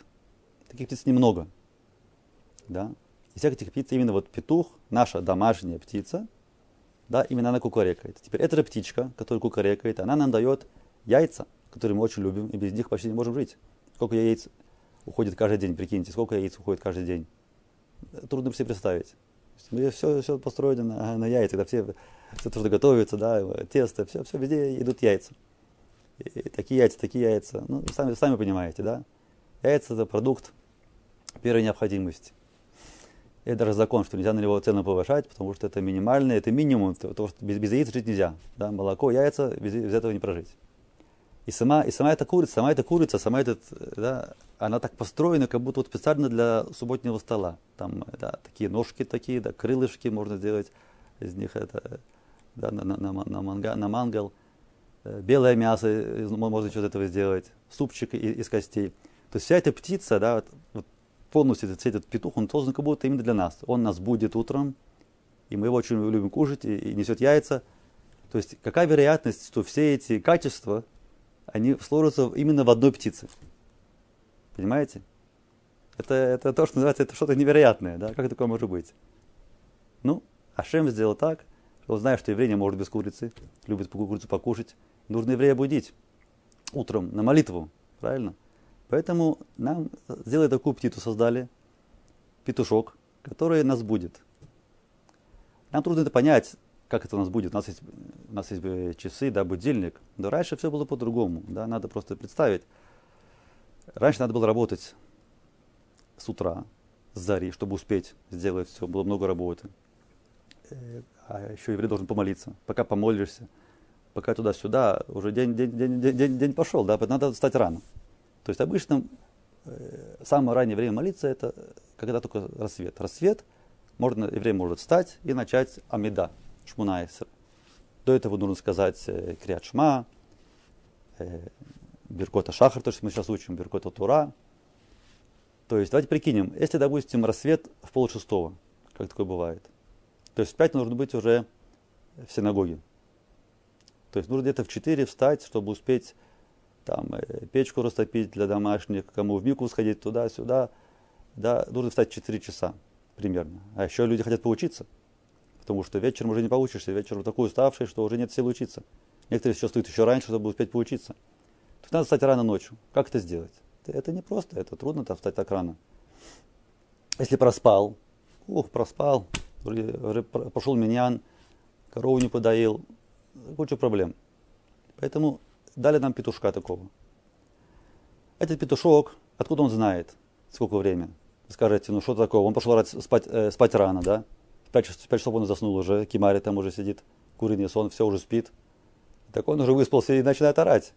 Таких птиц немного. Да? Из всех этих птиц именно вот петух, наша домашняя птица, да, именно она кукарекает. Теперь эта птичка, которая кукарекает, она нам дает яйца, которые мы очень любим, и без них почти не можем жить. Сколько яиц уходит каждый день, прикиньте, сколько яиц уходит каждый день. Трудно себе представить. Все, все построено на, яйцах, да, все, все то, что готовится, да, тесто, все, все везде идут яйца. И такие яйца, такие яйца. Ну, сами, сами понимаете, да. Яйца это продукт первой необходимости. Это даже закон, что нельзя на него цену повышать, потому что это минимальное, это минимум, потому что без, без яиц жить нельзя. Да? Молоко, яйца, без, без этого не прожить. И сама, и сама эта курица, сама эта курица, сама этот, да, она так построена, как будто вот специально для субботнего стола. Там да, такие ножки такие, да, крылышки можно сделать из них это, да, на, на, на, на, манга, на мангал. Э, белое мясо можно что-то этого сделать, супчик из, из костей. То есть вся эта птица, да, вот, вот полностью этот, этот петух, он создан как будто именно для нас. Он нас будет утром, и мы его очень любим кушать, и, и несет яйца. То есть какая вероятность, что все эти качества, они сложатся именно в одной птице? Понимаете? Это, это то, что называется, это что-то невероятное, да? Как такое может быть? Ну, Ашем сделал так, что он знает, что еврей не может без курицы, любит курицу покушать. Нужно еврея будить утром на молитву, правильно? Поэтому нам сделали такую птицу, создали, петушок, который нас будет. Нам трудно это понять, как это у нас будет. У нас есть, у нас есть часы, да, будильник. Но раньше все было по-другому. Да, надо просто представить. Раньше надо было работать с утра, с зари, чтобы успеть сделать все. Было много работы. Э, а еще еврей должен помолиться. Пока помолишься, пока туда-сюда, уже день, день, день, день, день пошел, да, надо встать рано. То есть обычно э, самое раннее время молиться это когда только рассвет. Рассвет, можно, еврей может встать и начать амида, Шмунайсер. До этого нужно сказать э, Криат Шма, э, Беркота Шахар, то, что мы сейчас учим, Беркота Тура. То есть, давайте прикинем, если, допустим, рассвет в пол шестого, как такое бывает, то есть в пять нужно быть уже в синагоге. То есть нужно где-то в 4 встать, чтобы успеть там, э, печку растопить для домашних, кому в мику сходить туда-сюда. Да, нужно встать 4 часа примерно. А еще люди хотят поучиться. Потому что вечером уже не получишься, вечером такой уставший, что уже нет сил учиться. Некоторые еще встают еще раньше, чтобы успеть поучиться. Есть надо встать рано ночью. Как это сделать? Это не просто, это трудно -то встать так рано. Если проспал, ух, проспал, пошел миньян, корову не подоил, куча проблем. Поэтому дали нам петушка такого. Этот петушок, откуда он знает, сколько времени? Скажите, ну что такое? Он пошел спать, э, спать рано, да? Пять часов, 5 часов он заснул уже, Кимари там уже сидит, куриный сон, все уже спит. Так он уже выспался и начинает орать.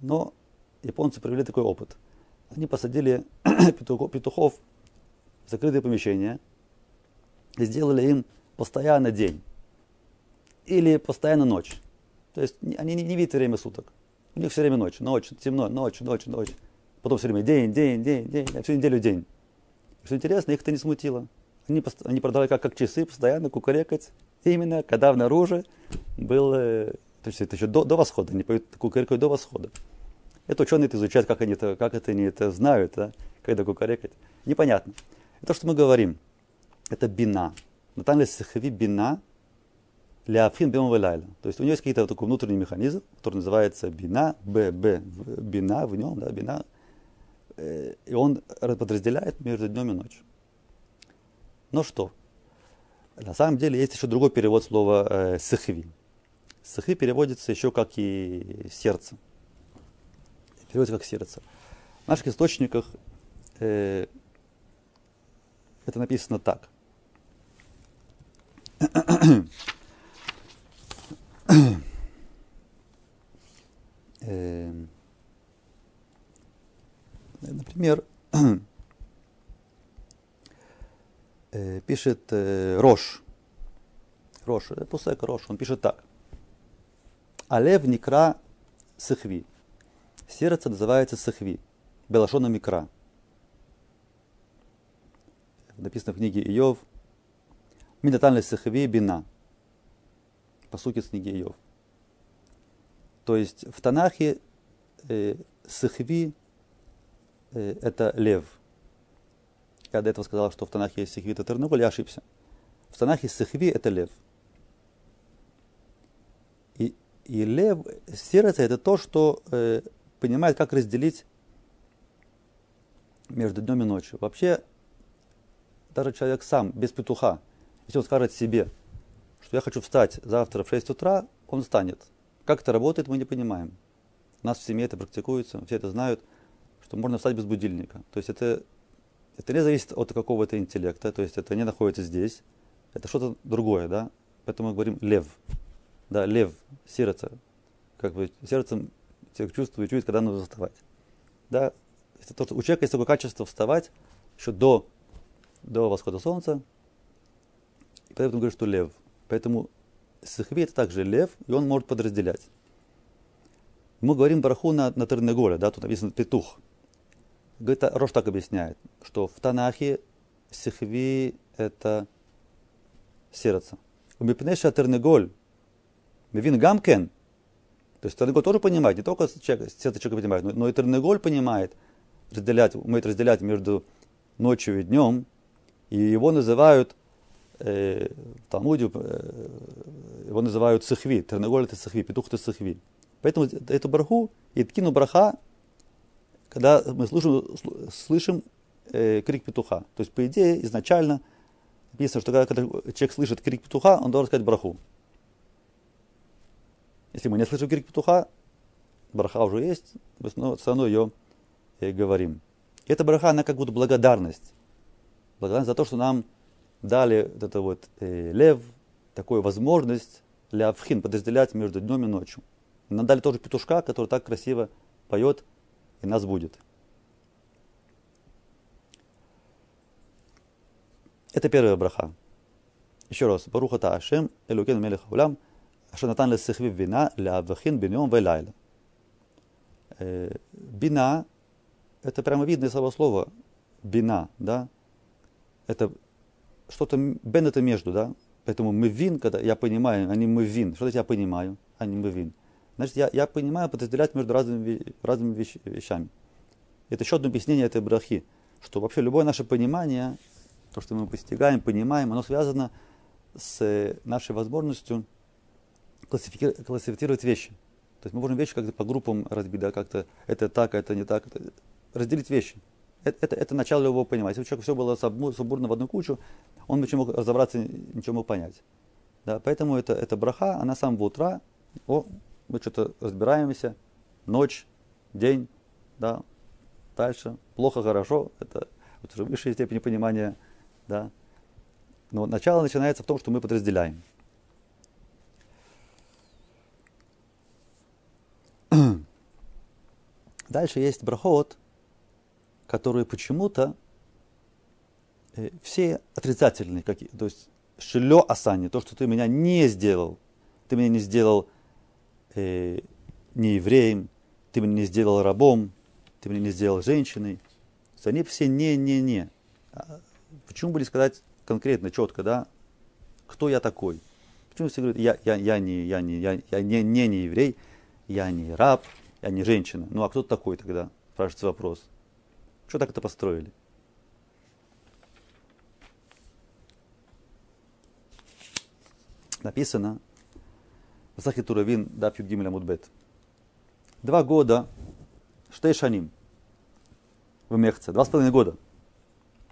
Но японцы провели такой опыт. Они посадили [CLEARS THROAT] петухов в закрытое помещение и сделали им постоянно день или постоянно ночь. То есть они не, не видят время суток. У них все время ночь, ночь, темно, ночь, ночь, ночь. Потом все время день, день, день, день, а всю неделю день. Что интересно, их это не смутило. Они, они продавали как, как часы, постоянно кукарекать. Именно когда внаружи был, э, то есть это еще до, до восхода, они поют кукарекают до восхода. Это ученые это изучают, как они это, как это они это знают, да, когда кукарекать. Непонятно. Это, что мы говорим, это бина. Наталья Сахави бина Ляфхин бема лайла. То есть у него есть какой-то такой внутренний механизм, который называется бина, б, б, бина в нем, да, бина. Э, и он подразделяет между днем и ночью. Но что? На самом деле есть еще другой перевод слова э, сахви. Сахви переводится еще как и сердце. Переводится как сердце. В наших источниках э, это написано так. Эм, например, э, пишет э, Рош. Рош, э, Пусек Рош, он пишет так. Алев Никра Сахви. Сердце называется Сахви. Белашона Микра. Написано в книге Иов. Минатальный Сахви Бина по сути, с книги Иов. То есть в Танахе э, Сахви э, это лев. Я до этого сказал, что в Танахе есть Сахви это Тернополь, я ошибся. В Танахе Сахви это лев. И, и лев, сердце это то, что э, понимает, как разделить между днем и ночью. Вообще, даже человек сам, без петуха, если он скажет себе – что я хочу встать завтра в 6 утра, он встанет. Как это работает, мы не понимаем. У нас в семье это практикуется, все это знают, что можно встать без будильника. То есть это, это не зависит от какого-то интеллекта, то есть это не находится здесь, это что-то другое, да. Поэтому мы говорим лев. Да, лев, сердце. Как бы сердцем человек чувствует, чует, когда нужно вставать. Да, это то, что у человека есть такое качество вставать еще до, до восхода солнца. И поэтому говорю, что лев. Поэтому Сахви это также лев, и он может подразделять. Мы говорим бараху на, на Тернеголе, да, тут написано петух. Говорит, Рош так объясняет, что в Танахе Сихви это сердце. У Мипнеша Тернеголь, Мивин Гамкен, то есть Тернеголь тоже понимает, не только человек, сердце человека понимает, но, но и Тернеголь понимает, разделять, умеет разделять между ночью и днем, и его называют э, в Талмуде э, его называют сахви, тернаголь это сахви, петух это сахви. Поэтому эту браху, и ткину браха, когда мы слышим, слышим э, крик петуха. То есть, по идее, изначально написано, что когда, когда человек слышит крик петуха, он должен сказать браху. Если мы не слышим крик петуха, браха уже есть, но все равно ее э, говорим. И эта браха, она как будто благодарность. Благодарность за то, что нам дали вот это вот э, лев, такую возможность для авхин подразделять между днем и ночью. Нам дали тоже петушка, который так красиво поет и нас будет. Это первая браха. Еще раз. Барухата Ашем, Элукен Мелех Улам, Ашанатан Лесихви Вина, Лявахин Биньон Вайлайла. Э, бина, это прямо видно из самого слова. Бина, да? Это что-то, бен это между, да? Поэтому мы вин, когда я понимаю, а не мы вин. Что значит я понимаю, а не мы вин? Значит, я, я понимаю подразделять между разными, разными вещ, вещами. Это еще одно объяснение этой брахи, что вообще любое наше понимание, то, что мы постигаем, понимаем, оно связано с нашей возможностью классифицировать вещи. То есть мы можем вещи как-то по группам разбить, да, как-то это так, это не так, это, разделить вещи. Это, это, это начало любого понимания. Если у человека все было субурно в одну кучу, он ничего мог разобраться, ничего мог понять. Да, поэтому это, это браха, она самого утра, о, мы что-то разбираемся, ночь, день, да, дальше, плохо, хорошо, это, уже высшая степень понимания, да. Но начало начинается в том, что мы подразделяем. [CLEARS THROAT] Дальше есть брахот, которые почему-то э, все отрицательные, какие, то есть шилё асани, то, что ты меня не сделал, ты меня не сделал э, не евреем, ты меня не сделал рабом, ты меня не сделал женщиной. То есть они все не-не-не. А почему бы не сказать конкретно, четко, да, кто я такой? Почему все говорят, я, я, я, не, я, не, я, я не, не, не еврей, я не раб, я не женщина. Ну а кто такой тогда? Спрашивается вопрос. Что так это построили? Написано Масахи Туравин, Даф Юдгимель Амудбет. Два года, штей шаним, в Мехце, два с половиной года.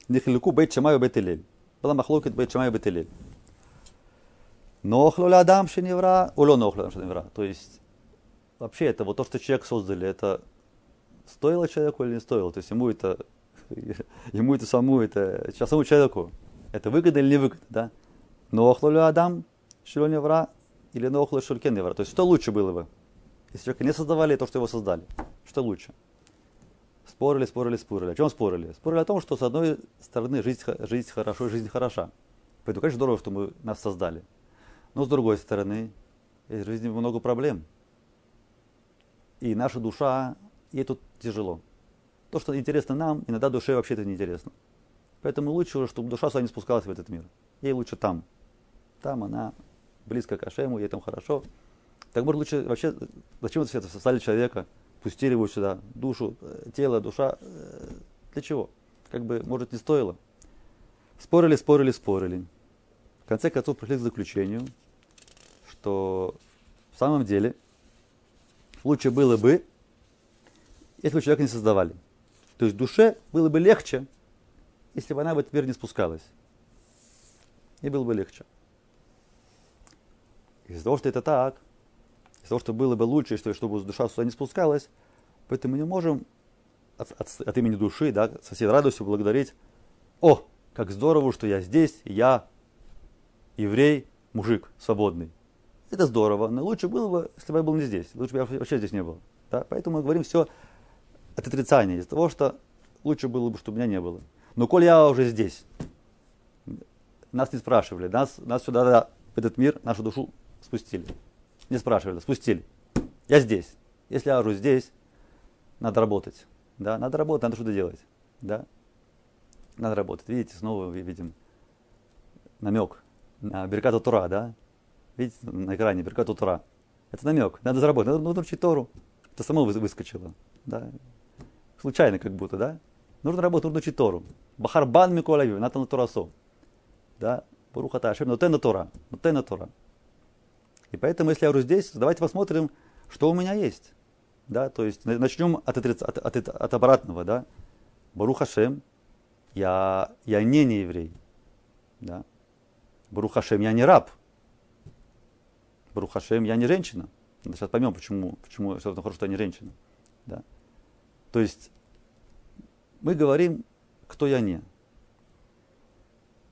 Нихилюку бейт шамаю бейт илель. Была махлокет бейт шамаю бейт илель. Нохлу адам шеневра, уло нохлу адам шеневра. То есть, вообще это вот то, что человек создали, это стоило человеку или не стоило. То есть ему это, [LAUGHS] ему это саму, это самому человеку, это выгодно или не выгодно, да? Нохлу адам шеневра, или Нохла Шулькен Евра. То есть что лучше было бы? Если человека не создавали, то, что его создали. Что лучше? Спорили, спорили, спорили. О чем спорили? Спорили о том, что с одной стороны жизнь, жизнь хорошо, жизнь хороша. Поэтому, конечно, здорово, что мы нас создали. Но с другой стороны, в жизни много проблем. И наша душа, ей тут тяжело. То, что интересно нам, иногда душе вообще это неинтересно. Поэтому лучше, чтобы душа сюда не спускалась в этот мир. Ей лучше там. Там она близко к Ашему, ей там хорошо. Так может лучше вообще, зачем это все это создали человека, пустили его сюда, душу, э, тело, душа, э, для чего? Как бы, может, не стоило. Спорили, спорили, спорили. В конце концов пришли к заключению, что в самом деле лучше было бы, если бы человека не создавали. То есть душе было бы легче, если бы она в этот мир не спускалась. И было бы легче. Из-за того, что это так, из-за того, что было бы лучше, что, чтобы душа сюда не спускалась, поэтому мы не можем от, от, от имени души, да, со всей радостью благодарить, о, как здорово, что я здесь, я еврей, мужик, свободный. Это здорово, но лучше было бы, если бы я был не здесь, лучше бы я вообще здесь не был. Да? Поэтому мы говорим все от отрицания, из того, что лучше было бы, чтобы меня не было. Но коль я уже здесь, нас не спрашивали, нас, нас сюда, в этот мир, нашу душу спустили. Не спрашивали, спустили. Я здесь. Если я уже здесь, надо работать. Да, надо работать, надо что-то делать. Да, надо работать. Видите, снова видим намек на Беркату Тура, да? Видите, на экране Беркату Тура. Это намек. Надо заработать, надо, нужно учить Тору. Это само выскочило. Да? Случайно как будто, да? Нужно работать, нужно учить Тору. Бахарбан Миколави, Натан Турасо. Да? Барухата Ашем, но на Тора. на Тора. И поэтому, если я говорю здесь, давайте посмотрим, что у меня есть. Да, то есть начнем от, от, от, от обратного. Да. Барух Хашем, я, я не не еврей. Да. Барух Хашем, я не раб. Барух Хашем, я не женщина. Сейчас поймем, почему, почему что хорошо, что я не женщина. Да. То есть мы говорим, кто я не.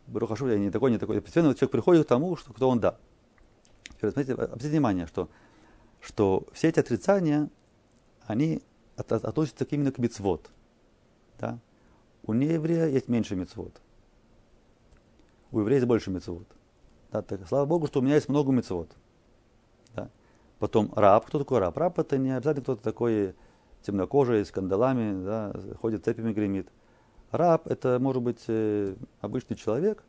Барухашу я не такой, не такой. Постепенно человек приходит к тому, что кто он да. Смотрите, обратите внимание, что, что все эти отрицания, они от, от, относятся именно к мицвод. Да? У нееврея есть меньше мицвод. У еврея есть больше мицвод. Да, так, слава Богу, что у меня есть много мецвод. Да. Потом раб. Кто такой раб? Раб это не обязательно кто-то такой темнокожий, с кандалами, да, ходит цепями, гремит. Раб это может быть э, обычный человек,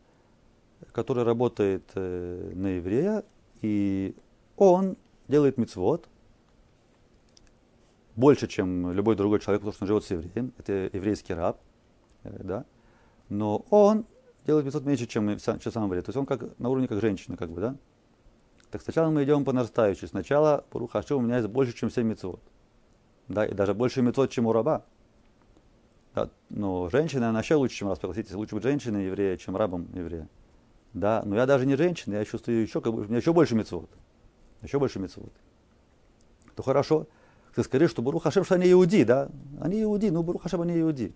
который работает э, на еврея, и он делает мецвод больше, чем любой другой человек, потому что он живет с евреем. Это еврейский раб. Э, да? Но он делает мецвод меньше, чем, чем сам еврей. То есть он как, на уровне как женщина, как бы, да? Так сначала мы идем по нарастающей. Сначала, Пурухаши, у меня есть больше, чем 7 мецвод. Да, и даже больше мецвод, чем у раба. Да, но женщина, она еще лучше, чем раб. Согласитесь, лучше быть женщиной еврея, чем рабом еврея. Да, но я даже не женщина, я чувствую еще, как бы, у меня еще больше мецвод. Еще больше мецвод. То хорошо, ты скажи, что Барух Хашем, что они иуди, да? Они иуди, но Барух Хашем, они иуди.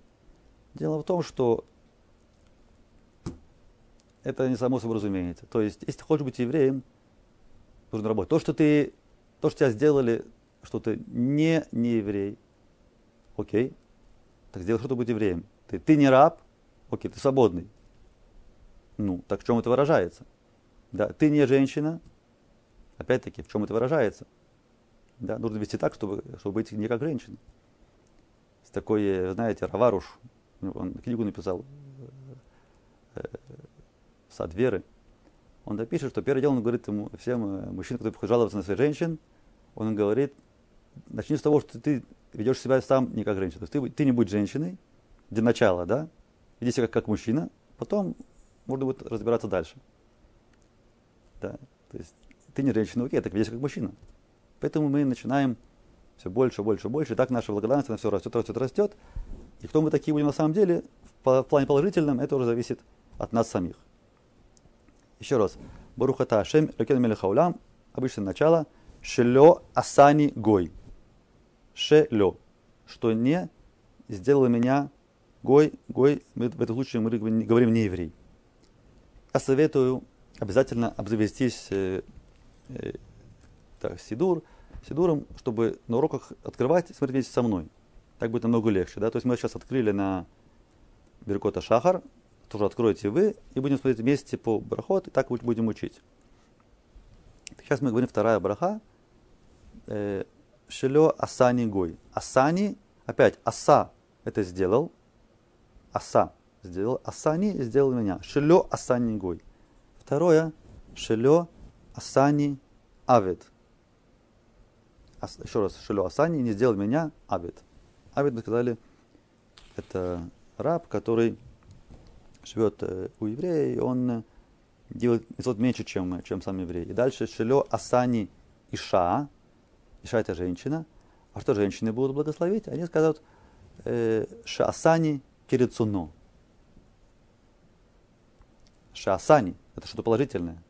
Дело в том, что это не само собой разумеется. То есть, если ты хочешь быть евреем, нужно работать. То, что ты, то, что тебя сделали, что ты не, не еврей, окей, так сделай, что ты будь евреем. Ты, ты не раб, окей, ты свободный. Ну, так в чем это выражается? Да, ты не женщина, опять-таки, в чем это выражается? Да, нужно вести так, чтобы, чтобы быть не как женщина. С такой, знаете, Раваруш, он книгу написал э, «Сад веры». Он напишет, что первое дело, он говорит ему, всем э, мужчинам, которые приходят жаловаться на своих женщин, он говорит, начни с того, что ты ведешь себя сам не как женщина. То есть ты, ты не будь женщиной, для начала, да, веди себя как, как мужчина, потом можно будет разбираться дальше. Да, то есть ты не женщина, окей, так веди себя как мужчина. Поэтому мы начинаем все больше, больше, больше, и так наша благодарность, она все растет, растет, растет. И кто мы такие будем на самом деле, в, плане положительном, это уже зависит от нас самих. Еще раз. Барухата Ашем, Ракен Мелехаулям, обычное начало, Шелё Асани Гой. Шелё. Что не сделало меня Гой, Гой, мы, в этом случае мы говорим не еврей. Я советую обязательно обзавестись э, э, так, сидур, сидуром, чтобы на уроках открывать смотреть вместе со мной. Так будет намного легче. Да? То есть мы сейчас открыли на Беркота Шахар, тоже откроете вы, и будем смотреть вместе по брахот, и так будем учить. Сейчас мы говорим вторая браха. Э, Шелё Асани Гой. Асани, опять, Аса это сделал. Аса сделал. Асани сделал меня. Шелё Асани Гой. Второе. Шелё Асани Авид. Еще раз, Шелё Асани не сделал меня Авид. Авид, мы сказали, это раб, который живет э, у еврея, и он э, делает мецвод меньше, чем, чем сам еврей. И дальше Шелё Асани Иша. Иша это женщина. А что женщины будут благословить? Они скажут э, Шаасани Кирицуно. Шаасани – это что-то положительное.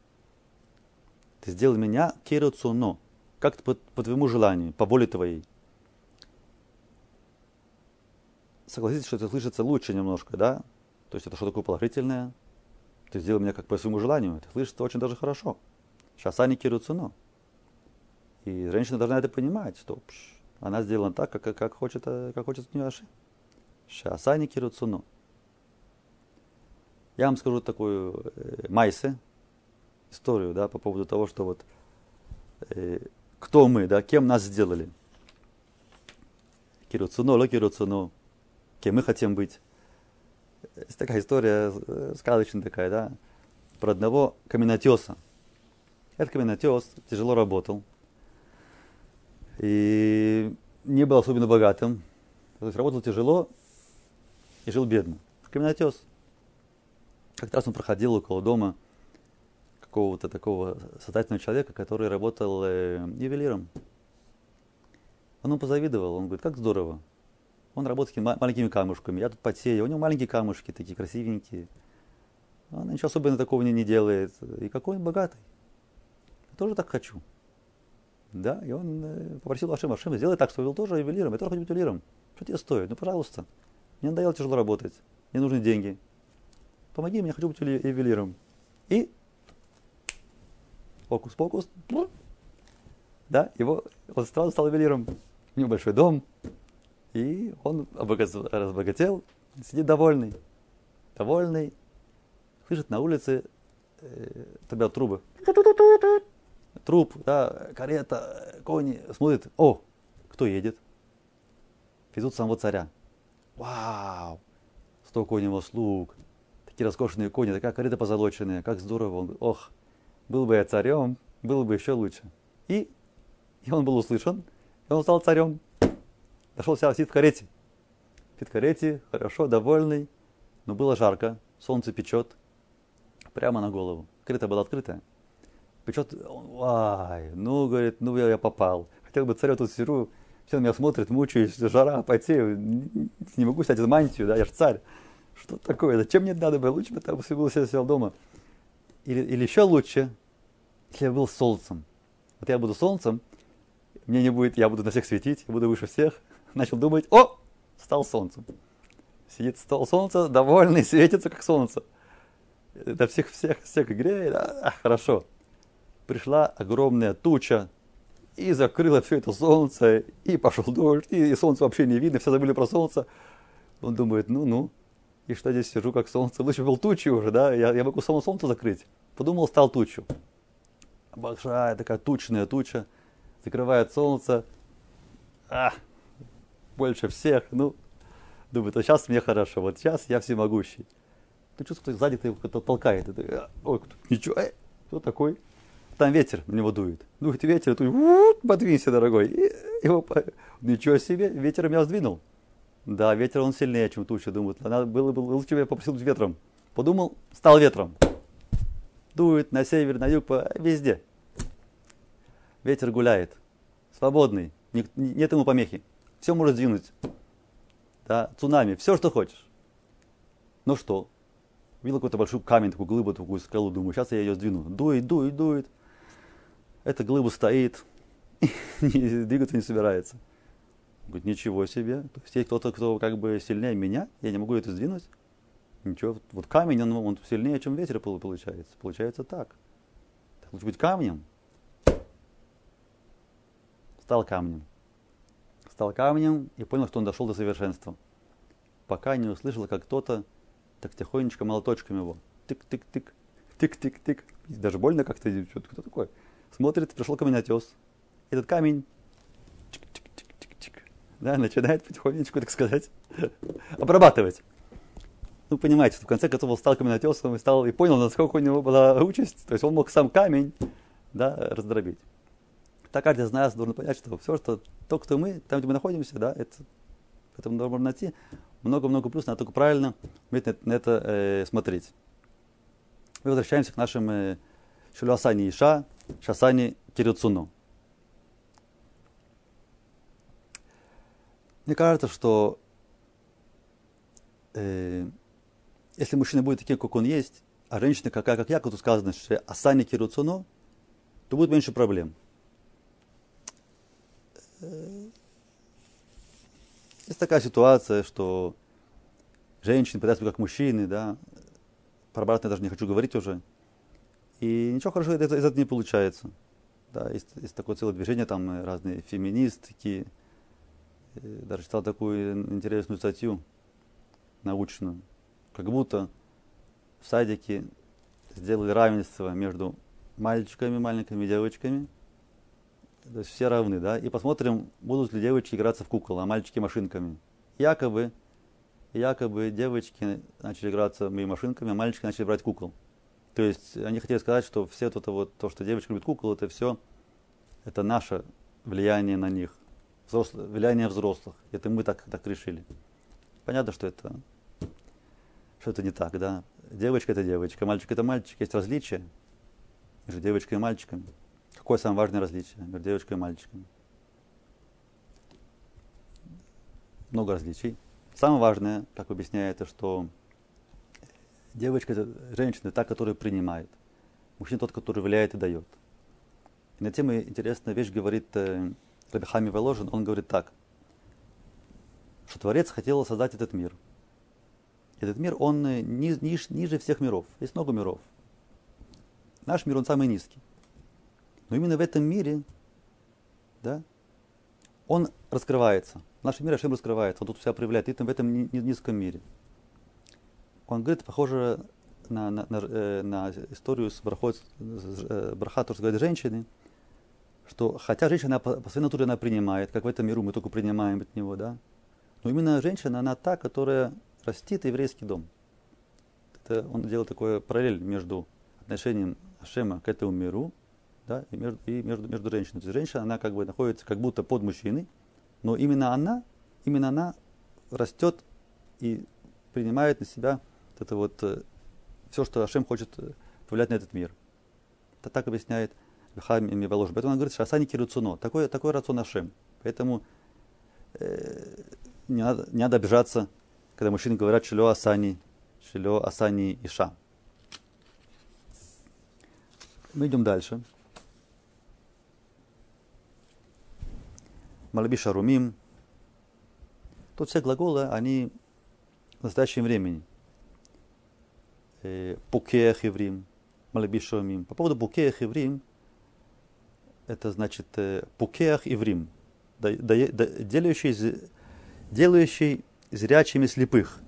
Ты сделал меня Кирицуно. Как-то по, по твоему желанию, по воле твоей. Согласитесь, что это слышится лучше немножко, да? То есть это что такое положительное? Ты сделал меня как по своему желанию. Это слышится очень даже хорошо. Они кируцуно. И женщина должна это понимать, что она сделана так, как, как, хочет, э, как хочет от нее Аши. Шасани кируцуно. Я вам скажу такую э, майсе, историю, да, по поводу того, что вот э, кто мы, да, кем нас сделали. Кируцуно, ло кируцуно, кем мы хотим быть. Есть такая история, э, сказочная такая, да, про одного каменотеса. Этот каменотес тяжело работал и не был особенно богатым. То есть работал тяжело и жил бедно. Каменотес. Как-то раз он проходил около дома какого-то такого создательного человека, который работал э, ювелиром. Он ему позавидовал, он говорит, как здорово, он работает маленькими камушками. Я тут потею. У него маленькие камушки такие красивенькие. Он ничего особенного такого не, не делает. И какой он богатый. Я тоже так хочу. Да, и он э, попросил Ашема, Ашема, сделай так, что я был тоже ювелиром. Я тоже хочу быть ювелиром. Что тебе стоит? Ну, пожалуйста. Мне надоело тяжело работать. Мне нужны деньги. Помоги мне, я хочу быть ювелиром. И фокус-фокус. Да, его, он сразу стал ювелиром. У него большой дом, и он разбогател, сидит довольный. Довольный. Слышит на улице э, трубят трубы. Труп, да, карета, кони, смотрит, о, кто едет? Везут самого царя. Вау, столько у него слуг, такие роскошные кони, такая карета позолоченная, как здорово. Он, ох, был бы я царем, было бы еще лучше. И, и он был услышан, и он стал царем. Дошел себя, сидит в карете. Сидит в карете, хорошо, довольный, но было жарко, солнце печет, прямо на голову. Карета была открытая. Печет, ай, ну, говорит, ну я, я попал. Хотел бы царя тут сижу, все на меня смотрит, мучаюсь, жара, потею, не могу снять мантию, да, я же царь. Что такое? Зачем мне надо было? Лучше бы там был сидел дома. Или, или еще лучше, если я был солнцем. Вот я буду солнцем, мне не будет, я буду на всех светить, буду выше всех. [LAUGHS] Начал думать, о, стал солнцем. Сидит стол солнца, довольный, [LAUGHS] светится как солнце. Да всех, всех, всех греет, а, хорошо. Пришла огромная туча, и закрыла все это солнце, и пошел дождь, и, и солнце вообще не видно, все забыли про солнце. Он думает, ну-ну, и что здесь сижу как солнце? Лучше был тучи уже, да, я, я могу само солнце закрыть. Подумал, стал тучу. Большая такая тучная туча, закрывает солнце, а, больше всех, ну, думает, вот сейчас мне хорошо, вот сейчас я всемогущий. Ты чувствуешь, сзади кто-то толкает, и ты, ой, кто, ничего, э, кто такой? там ветер на него дует. Дует ветер, тут подвинься, дорогой. И его, ничего себе, ветер меня сдвинул. Да, ветер он сильнее, чем туча, думает. Надо было бы лучше я попросил быть ветром. Подумал, стал ветром. Дует на север, на юг, по, везде. Ветер гуляет. Свободный. нет ему помехи. Все может сдвинуть. Да, цунами, все, что хочешь. Ну что, видел какой-то большой камень, такую глыбу, такую скалу, думаю, сейчас я ее сдвину. Дует, дует, дует эта глыба стоит, [LAUGHS] двигаться не собирается. Говорит, ничего себе. То есть есть кто-то, кто как бы сильнее меня, я не могу это сдвинуть. Ничего, вот камень, он, он сильнее, чем ветер получается. Получается так. так лучше быть камнем. Стал камнем. Стал камнем и понял, что он дошел до совершенства. Пока не услышал, как кто-то так тихонечко молоточками его. Тык-тык-тык, тык-тык-тык. Даже больно как-то, кто такой смотрит, пришел каменотес. Этот камень да, начинает потихонечку, так сказать, обрабатывать. Ну, понимаете, что в конце концов он стал каменотесом и, стал, и понял, насколько у него была участь. То есть он мог сам камень да, раздробить. Так каждый из нас должен понять, что все, что то, кто мы, там, где мы находимся, да, это, это можно найти много-много плюс, надо только правильно уметь на, на это э, смотреть. Мы возвращаемся к нашим э, Шилюасани Иша, Шасани Кирюцуну. Мне кажется, что э, если мужчина будет таким, как он есть, а женщина какая, как я, как тут сказано, что Асани Кирюцуну, то будет меньше проблем. Э, есть такая ситуация, что женщины пытаются быть как мужчины, да, про обратно я даже не хочу говорить уже – и ничего хорошего из этого не получается. Да, есть, есть такое целое движение, там разные феминистки. Э, даже читал такую интересную статью научную. Как будто в садике сделали равенство между мальчиками, маленькими девочками. То есть все равны, да? И посмотрим, будут ли девочки играться в кукол, а мальчики машинками. Якобы, якобы девочки начали играться моими машинками, а мальчики начали брать кукол. То есть они хотели сказать, что все это вот, то, что девочка любит кукол, это все, это наше влияние на них, взрослое, влияние взрослых. Это мы так, так решили. Понятно, что это, что это не так, да. Девочка это девочка, мальчик это мальчик. Есть различия между девочкой и мальчиком. Какое самое важное различие между девочкой и мальчиком? Много различий. Самое важное, как объясняет, это что Девочка это женщина, та, которая принимает. Мужчина тот, который влияет и дает. И на тему интересная вещь говорит э, Рабихами Воложин. Он говорит так, что Творец хотел создать этот мир. Этот мир, он э, низ, ниж, ниже всех миров. Есть много миров. Наш мир, он самый низкий. Но именно в этом мире, да, он раскрывается. Наш мир Ашем раскрывается, он тут себя проявляет, и в этом низком мире. Он говорит, похоже, на, на, на, э, на историю с брахой, э, браха, то, что говорит женщины, что хотя женщина по, своей натуре она принимает, как в этом миру мы только принимаем от него, да, но именно женщина, она та, которая растит еврейский дом. Это он делал такое параллель между отношением Ашема к этому миру да, и, между, и между, между женщиной. То есть женщина, она как бы находится как будто под мужчиной, но именно она, именно она растет и принимает на себя вот это вот э, все, что Ашем хочет э, повлиять на этот мир. Это так объясняет. Поэтому он говорит, что Асани Кируцуно. Такой, такой рацион Ашем. Поэтому э, не, надо, не надо обижаться, когда мужчины говорят Шило Асани, Шило Асани Иша. Мы идем дальше. Малабиша Румим. Тут все глаголы, они в настоящем времени. Э, Пукех еврим, Малабиша Румим. По поводу Пукех еврим, это значит э, Пукех еврим, делающий, делающий зрячими слепых.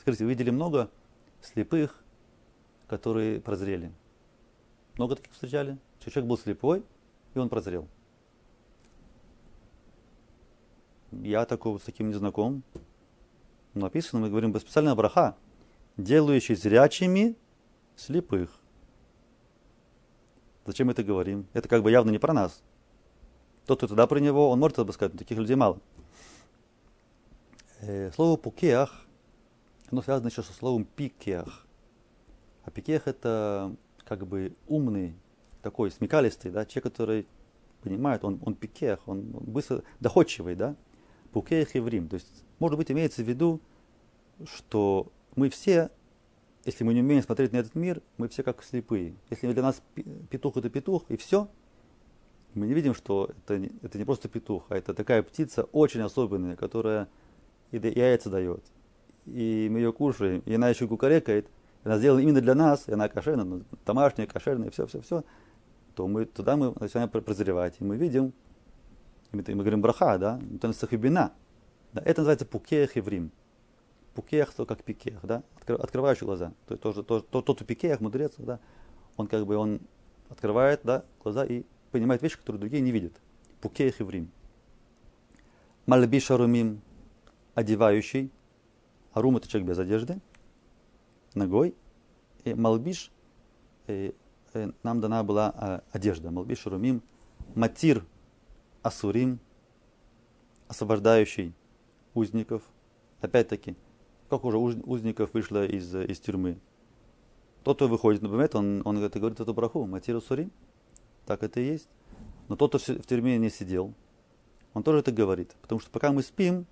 Скажите, вы видели много слепых, которые прозрели? Много таких встречали? Человек был слепой, и он прозрел. Я такого с таким не знаком. Написано, мы говорим, специально браха, делающий зрячими слепых. Зачем мы это говорим? Это как бы явно не про нас. Тот, кто тогда про него, он может это сказать, но таких людей мало. Э, слово пукеах, оно связано еще со словом пикеах. А пикеах это как бы умный, такой смекалистый, да, человек, который понимает, он, он пикех, он быстро доходчивый, да, пукех еврим. То есть, может быть, имеется в виду, что мы все, если мы не умеем смотреть на этот мир, мы все как слепые. Если для нас петух это петух, и все, мы не видим, что это, это не просто петух, а это такая птица очень особенная, которая и яйца дает. И мы ее кушаем, и она еще кукарекает, она сделана именно для нас, и она кошерная, ну, домашняя, кошерная, все, все, все, то мы туда мы начинаем прозревать, и мы видим, и мы, и мы говорим браха, да, сахибина. Да, это называется пукех еврим. Пукех, то как пикех, да, открывающий глаза. То, то, то, то, тот пикех, мудрец, да, он как бы он открывает да, глаза и понимает вещи, которые другие не видят. Пукех еврим. Мальбиша румим, одевающий. Арум это человек без одежды ногой. И Малбиш, и, и нам дана была а, одежда. Малбиш Румим, Матир Асурим, освобождающий узников. Опять-таки, как уже узников вышло из, из тюрьмы. Тот, кто выходит на Бамет, он, он это говорит эту браху, Матир Асурим. Так это и есть. Но тот, кто в тюрьме не сидел, он тоже это говорит. Потому что пока мы спим,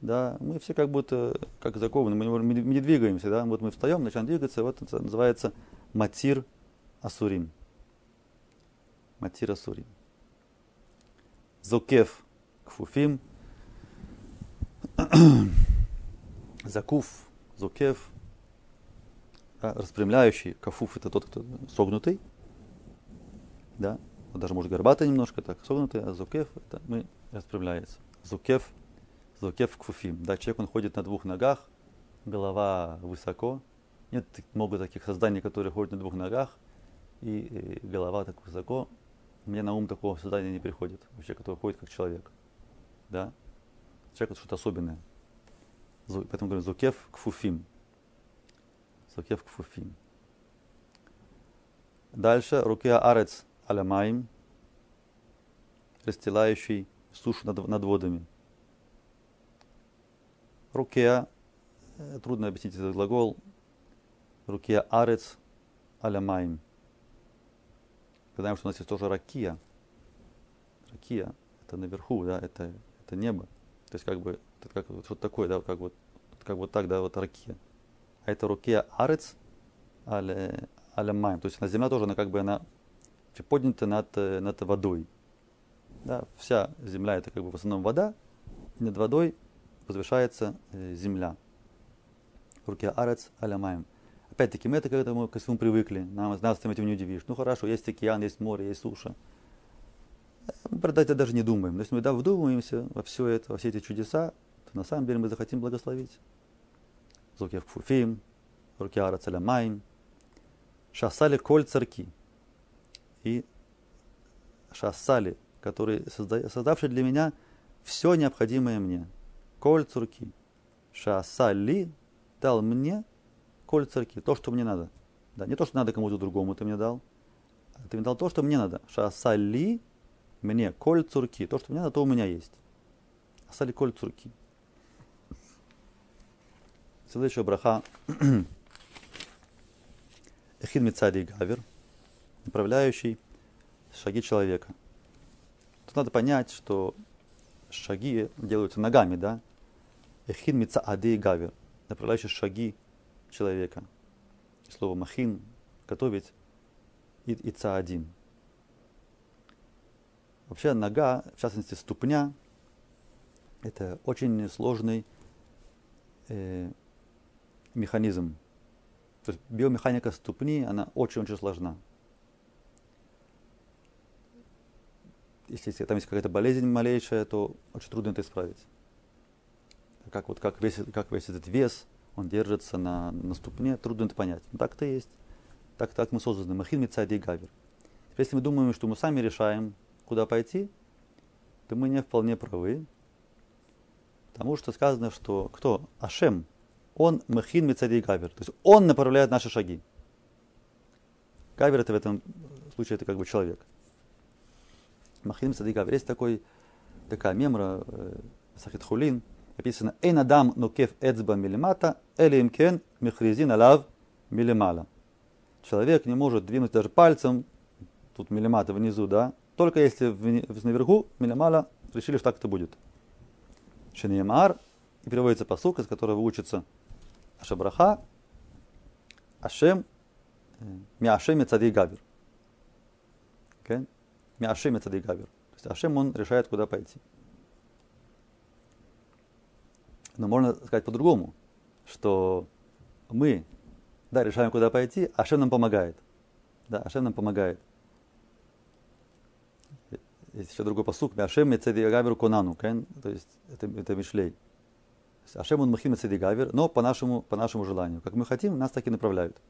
да, мы все как будто как закованы, мы, мы не двигаемся, да, вот мы встаем, начинаем двигаться, вот это называется матир асурим. Матир асурим. Зокев кфуфим. Закуф, зокев, да, распрямляющий. Кафуф это тот, кто согнутый. Да, даже может горбатый немножко, так согнутый, а зокев это мы распрямляется. Зукев Злокев кфуфим. Да, человек, он ходит на двух ногах, голова высоко. Нет много таких созданий, которые ходят на двух ногах, и, и голова так высоко. Мне на ум такого создания не приходит, вообще, который ходит как человек. Да? Человек это что-то особенное. Поэтому говорим Зукев кфуфим. Зукев кфуфим. Дальше рукия арец алямаим, расстилающий сушу над, над водами. Рукия, э, трудно объяснить этот глагол, рукия арец алямаим. Знаем, что у нас есть тоже ракия. Ракия, это наверху, да, это, это небо. То есть как бы, как вот что-то такое, да, как вот, как вот так, да, вот ракия. А это рукия арец алямаим. То есть на земля тоже, она как бы, она поднята над, над водой. Да, вся земля это как бы в основном вода, и над водой возвышается э, земля. Руки арец алямаем. Опять-таки, мы это к этому ко всему привыкли. Нам, нас этим не удивишь. Ну хорошо, есть океан, есть море, есть суша. Мы про это даже не думаем. Но если мы да, вдумаемся во все это, во все эти чудеса, на самом деле мы захотим благословить. Зокев Кфуфим, Рукиара Целямайн, Шасали Коль Царки и Шасали, который создавший для меня все необходимое мне. Коль Цурки. Шасали дал мне коль царки, то, что мне надо. Да, не то, что надо кому-то другому ты мне дал, а ты мне дал то, что мне надо. Шасали мне коль цурки, то, что мне надо, то у меня есть. Асали коль цурки. Следующая браха. [CLEARS THROAT] Эхин Мицади Гавер, направляющий шаги человека. Тут надо понять, что шаги делаются ногами, да? Эхин Мицади Гавер, направляющий шаги человека. Слово махин, готовить, и, и цаадим. Вообще нога, в частности ступня, это очень сложный э, механизм. То есть биомеханика ступни, она очень-очень сложна. Если, там есть какая-то болезнь малейшая, то очень трудно это исправить. Как, вот, как, весь, как весь этот вес, он держится на, на ступне, трудно это понять. Но так-то есть. Так, так мы созданы. Махин Мицади Гавер. Если мы думаем, что мы сами решаем, куда пойти, то мы не вполне правы. Потому что сказано, что кто? Ашем. Он Махин Мицади и Гавер. То есть он направляет наши шаги. Гавер это в этом случае это как бы человек. Махин Мицади и Гавер. Есть такой, такая мемра, э, Сахит Хулин, написано «Эйн адам нукев эцба милимата, или имкен михризин алав милимала». Человек не может двинуть даже пальцем, тут милимата внизу, да, только если наверху милимала решили, что так это будет. Шиньямар, и приводится посук, из которого учится Ашабраха, Ашем, Миашем и Цадей Гавир. Okay? Миашем и Цадей Гавир. То есть Ашем, он решает, куда пойти. Но можно сказать по-другому, что мы, да, решаем, куда пойти, Ашем нам помогает. Да, Ашем нам помогает. Есть еще другой посук, Ашем Мецедигавер Конану, то есть это, это Мишлей. Ашем он Махим Мецедигавер, но по нашему, по нашему желанию. Как мы хотим, нас так и направляют.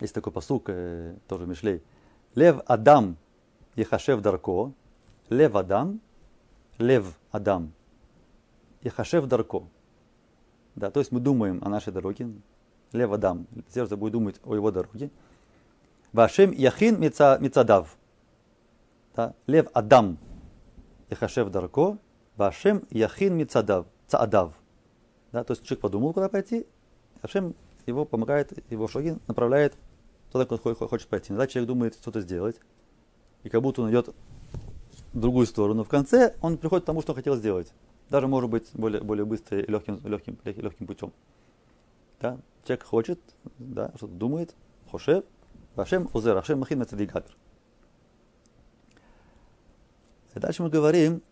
Есть такой посук, э, тоже Мишлей. Лев Адам Ехашев Дарко, Лев Адам, Лев Адам Яхашев Дарко. Да, то есть мы думаем о нашей дороге. Лев Адам, сердце будет думать о его дороге. Вашем Яхин Мицадав. Да, Лев Адам Яхашев Дарко. Вашем Яхин Мицадав. Цаадав. Да, то есть человек подумал, куда пойти. Ашем его помогает, его шаги направляет туда, куда хочет пойти. Иногда человек думает что-то сделать, и как будто он идет в другую сторону. В конце он приходит к тому, что он хотел сделать даже может быть более, более быстрым и легким, легким, легким путем. Да? Человек хочет, да, что-то думает, хошев, Вашем узер, Ашем махин мецадигатр. Дальше мы говорим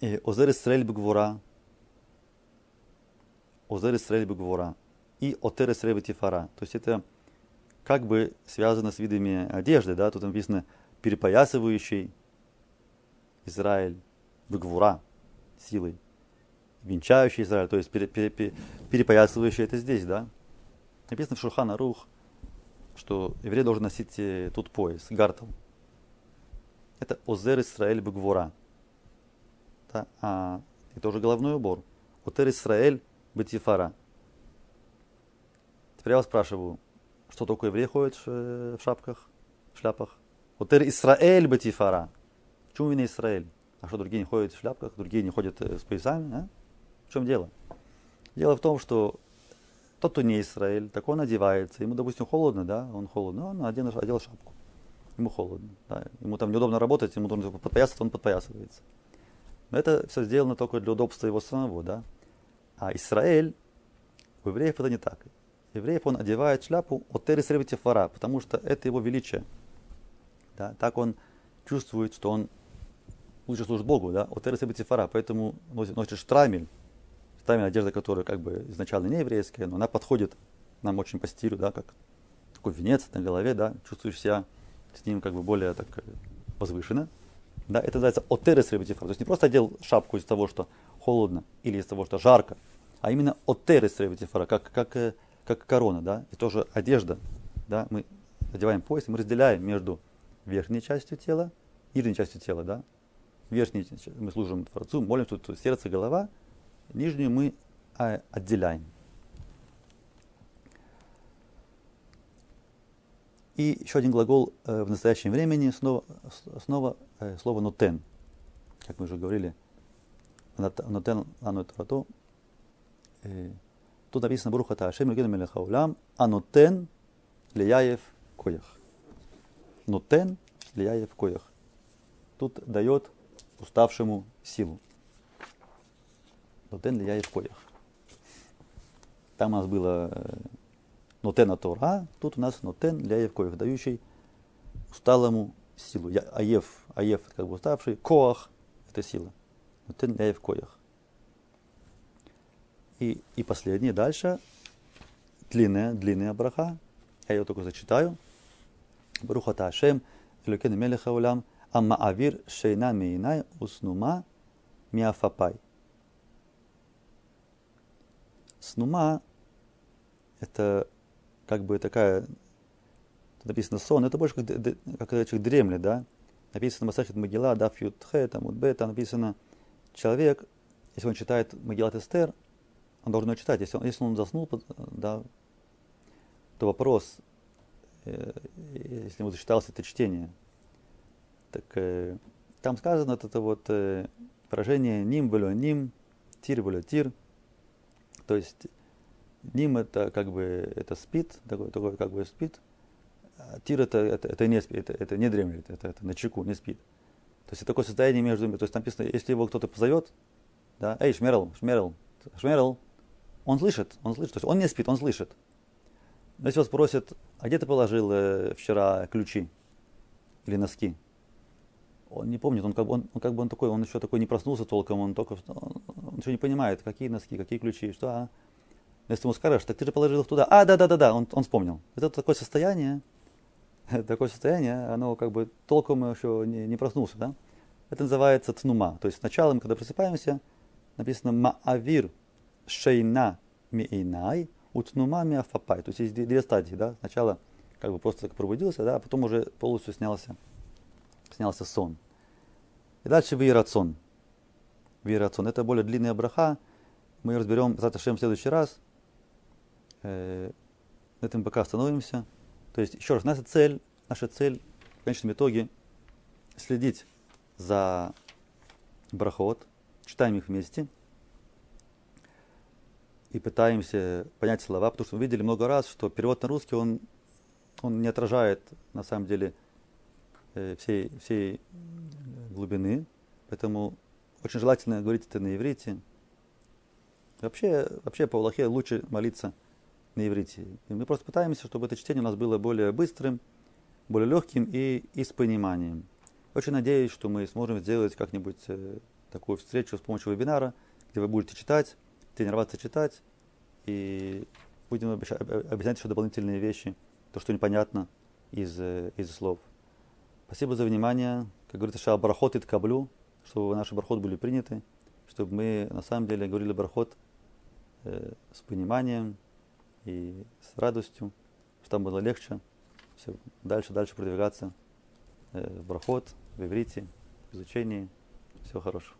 Озер Исраэль Бгвора, Озер Исраэль Бгвора и Отер Исраэль Бетифара. То есть это как бы связано с видами одежды, да, тут написано перепоясывающий Израиль Бгвора, силой, венчающий Израиль, то есть пере, пере, пере, перепоясывающий это здесь, да. Написано в Шурхана Рух, что еврей должен носить э, тут пояс, гартл. Это Озер Исраэль Бегвора. Да? А, и тоже головной убор. Отер Исраэль Бетифара. Теперь я вас спрашиваю, что такое еврей ходит э, в шапках, в шляпах? Отер Исраэль Бетифара. Почему именно Израиль? А что, другие не ходят в шляпках, другие не ходят э, с поясами? А? В чем дело? Дело в том, что тот, кто не Израиль, так он одевается. Ему, допустим, холодно, да, он холодно, он одел, одел шапку. Ему холодно, да. Ему там неудобно работать, ему нужно подпоясаться, он подпоясывается. Но это все сделано только для удобства его самого, да. А Израиль, у евреев это не так. Евреев он одевает шляпу от тересревити фара, потому что это его величие. Да, так он чувствует, что он лучше служит Богу, да, от Эрес Фара, поэтому носит, носит штрамель, штрамель одежда, которая как бы изначально не еврейская, но она подходит нам очень по стилю, да, как такой венец на голове, да, чувствуешь себя с ним как бы более так э, возвышенно. Да, это называется отерес ребетифар. То есть не просто одел шапку из того, что холодно, или из того, что жарко, а именно отер Исраэль Тифара, как, как, э, как корона, да, и тоже одежда, да, мы одеваем пояс, мы разделяем между верхней частью тела и нижней частью тела, да. Верхней мы служим Творцу, молимся, тут сердце, голова, нижнюю мы а, отделяем. И еще один глагол э, в настоящем времени, снова, снова слово «нотен». Как мы уже говорили, «нотен лану трату». Э, тут написано «Бруха Таашем Легену Мелеха Улам, а нотен лияев коях». Нотен лияев коях. Тут дает уставшему силу. Нотен лияев коях. Там у нас было э, нотена Тора, тут у нас нотен для Евкоев, дающий усталому силу. Я, аев, аев как бы уставший, коах это сила. Нотен для Евкоях. И, и последнее дальше, длинная, длинная браха, я ее только зачитаю. Бруха Ташем, Элюкен Мелеха Улам, Амма Авир Шейна Мейнай Уснума Миафапай. Снума это как бы такая, написано сон, это больше как, как человек дремлет, да. Написано Масахит Магила, да, Фьютхе, там, Удбе, написано человек, если он читает Магилат Эстер, он должен его читать. Если он, если он заснул, да, то вопрос, э, если ему зачиталось это чтение, так э, там сказано вот это вот э, выражение ним было ним, тир было тир, то есть Ним это как бы это спит, такой, такой как бы спит. А тир это, это, это не это, это не дремлет, это, это на чеку, не спит. То есть это такое состояние между ними. То есть там написано, если его кто-то позовет, да, эй, Шмерл, Шмерл, Шмерл, он слышит, он слышит, то есть он не спит, он слышит. Но если вас спросят, а где ты положил э, вчера ключи или носки? Он не помнит, он как бы он, он как бы он такой, он еще такой не проснулся толком, он только он, он еще не понимает, какие носки, какие ключи, что, а, если ему скажешь, так ты же положил их туда. А, да, да, да, да, он, он вспомнил. Это такое состояние, [LAUGHS] такое состояние, оно как бы толком еще не, не проснулся, да? Это называется тнума. То есть сначала мы, когда просыпаемся, написано маавир шейна миинай утнума миафапай. То есть есть две, стадии, да? Сначала как бы просто пробудился, да, а потом уже полностью снялся, снялся сон. И дальше вирацон. Вирацон. Это более длинная браха. Мы ее разберем завтра в следующий раз э, на этом пока остановимся. То есть, еще раз, наша цель, наша цель в конечном итоге следить за брахот, читаем их вместе и пытаемся понять слова, потому что мы видели много раз, что перевод на русский, он, он не отражает на самом деле э, всей, всей глубины, поэтому очень желательно говорить это на иврите. Вообще, вообще по Аллахе лучше молиться – на иврите. И мы просто пытаемся, чтобы это чтение у нас было более быстрым, более легким и, и с пониманием. Очень надеюсь, что мы сможем сделать как-нибудь э, такую встречу с помощью вебинара, где вы будете читать, тренироваться читать, и будем объяснять еще дополнительные вещи, то, что непонятно из, э, из слов. Спасибо за внимание. Как говорится, ша барахот и ткаблю, чтобы наши барахот были приняты, чтобы мы на самом деле говорили барахот э, с пониманием, и с радостью, чтобы было легче все дальше, дальше продвигаться э, в брахот, в иврите, в изучении. Всего хорошего.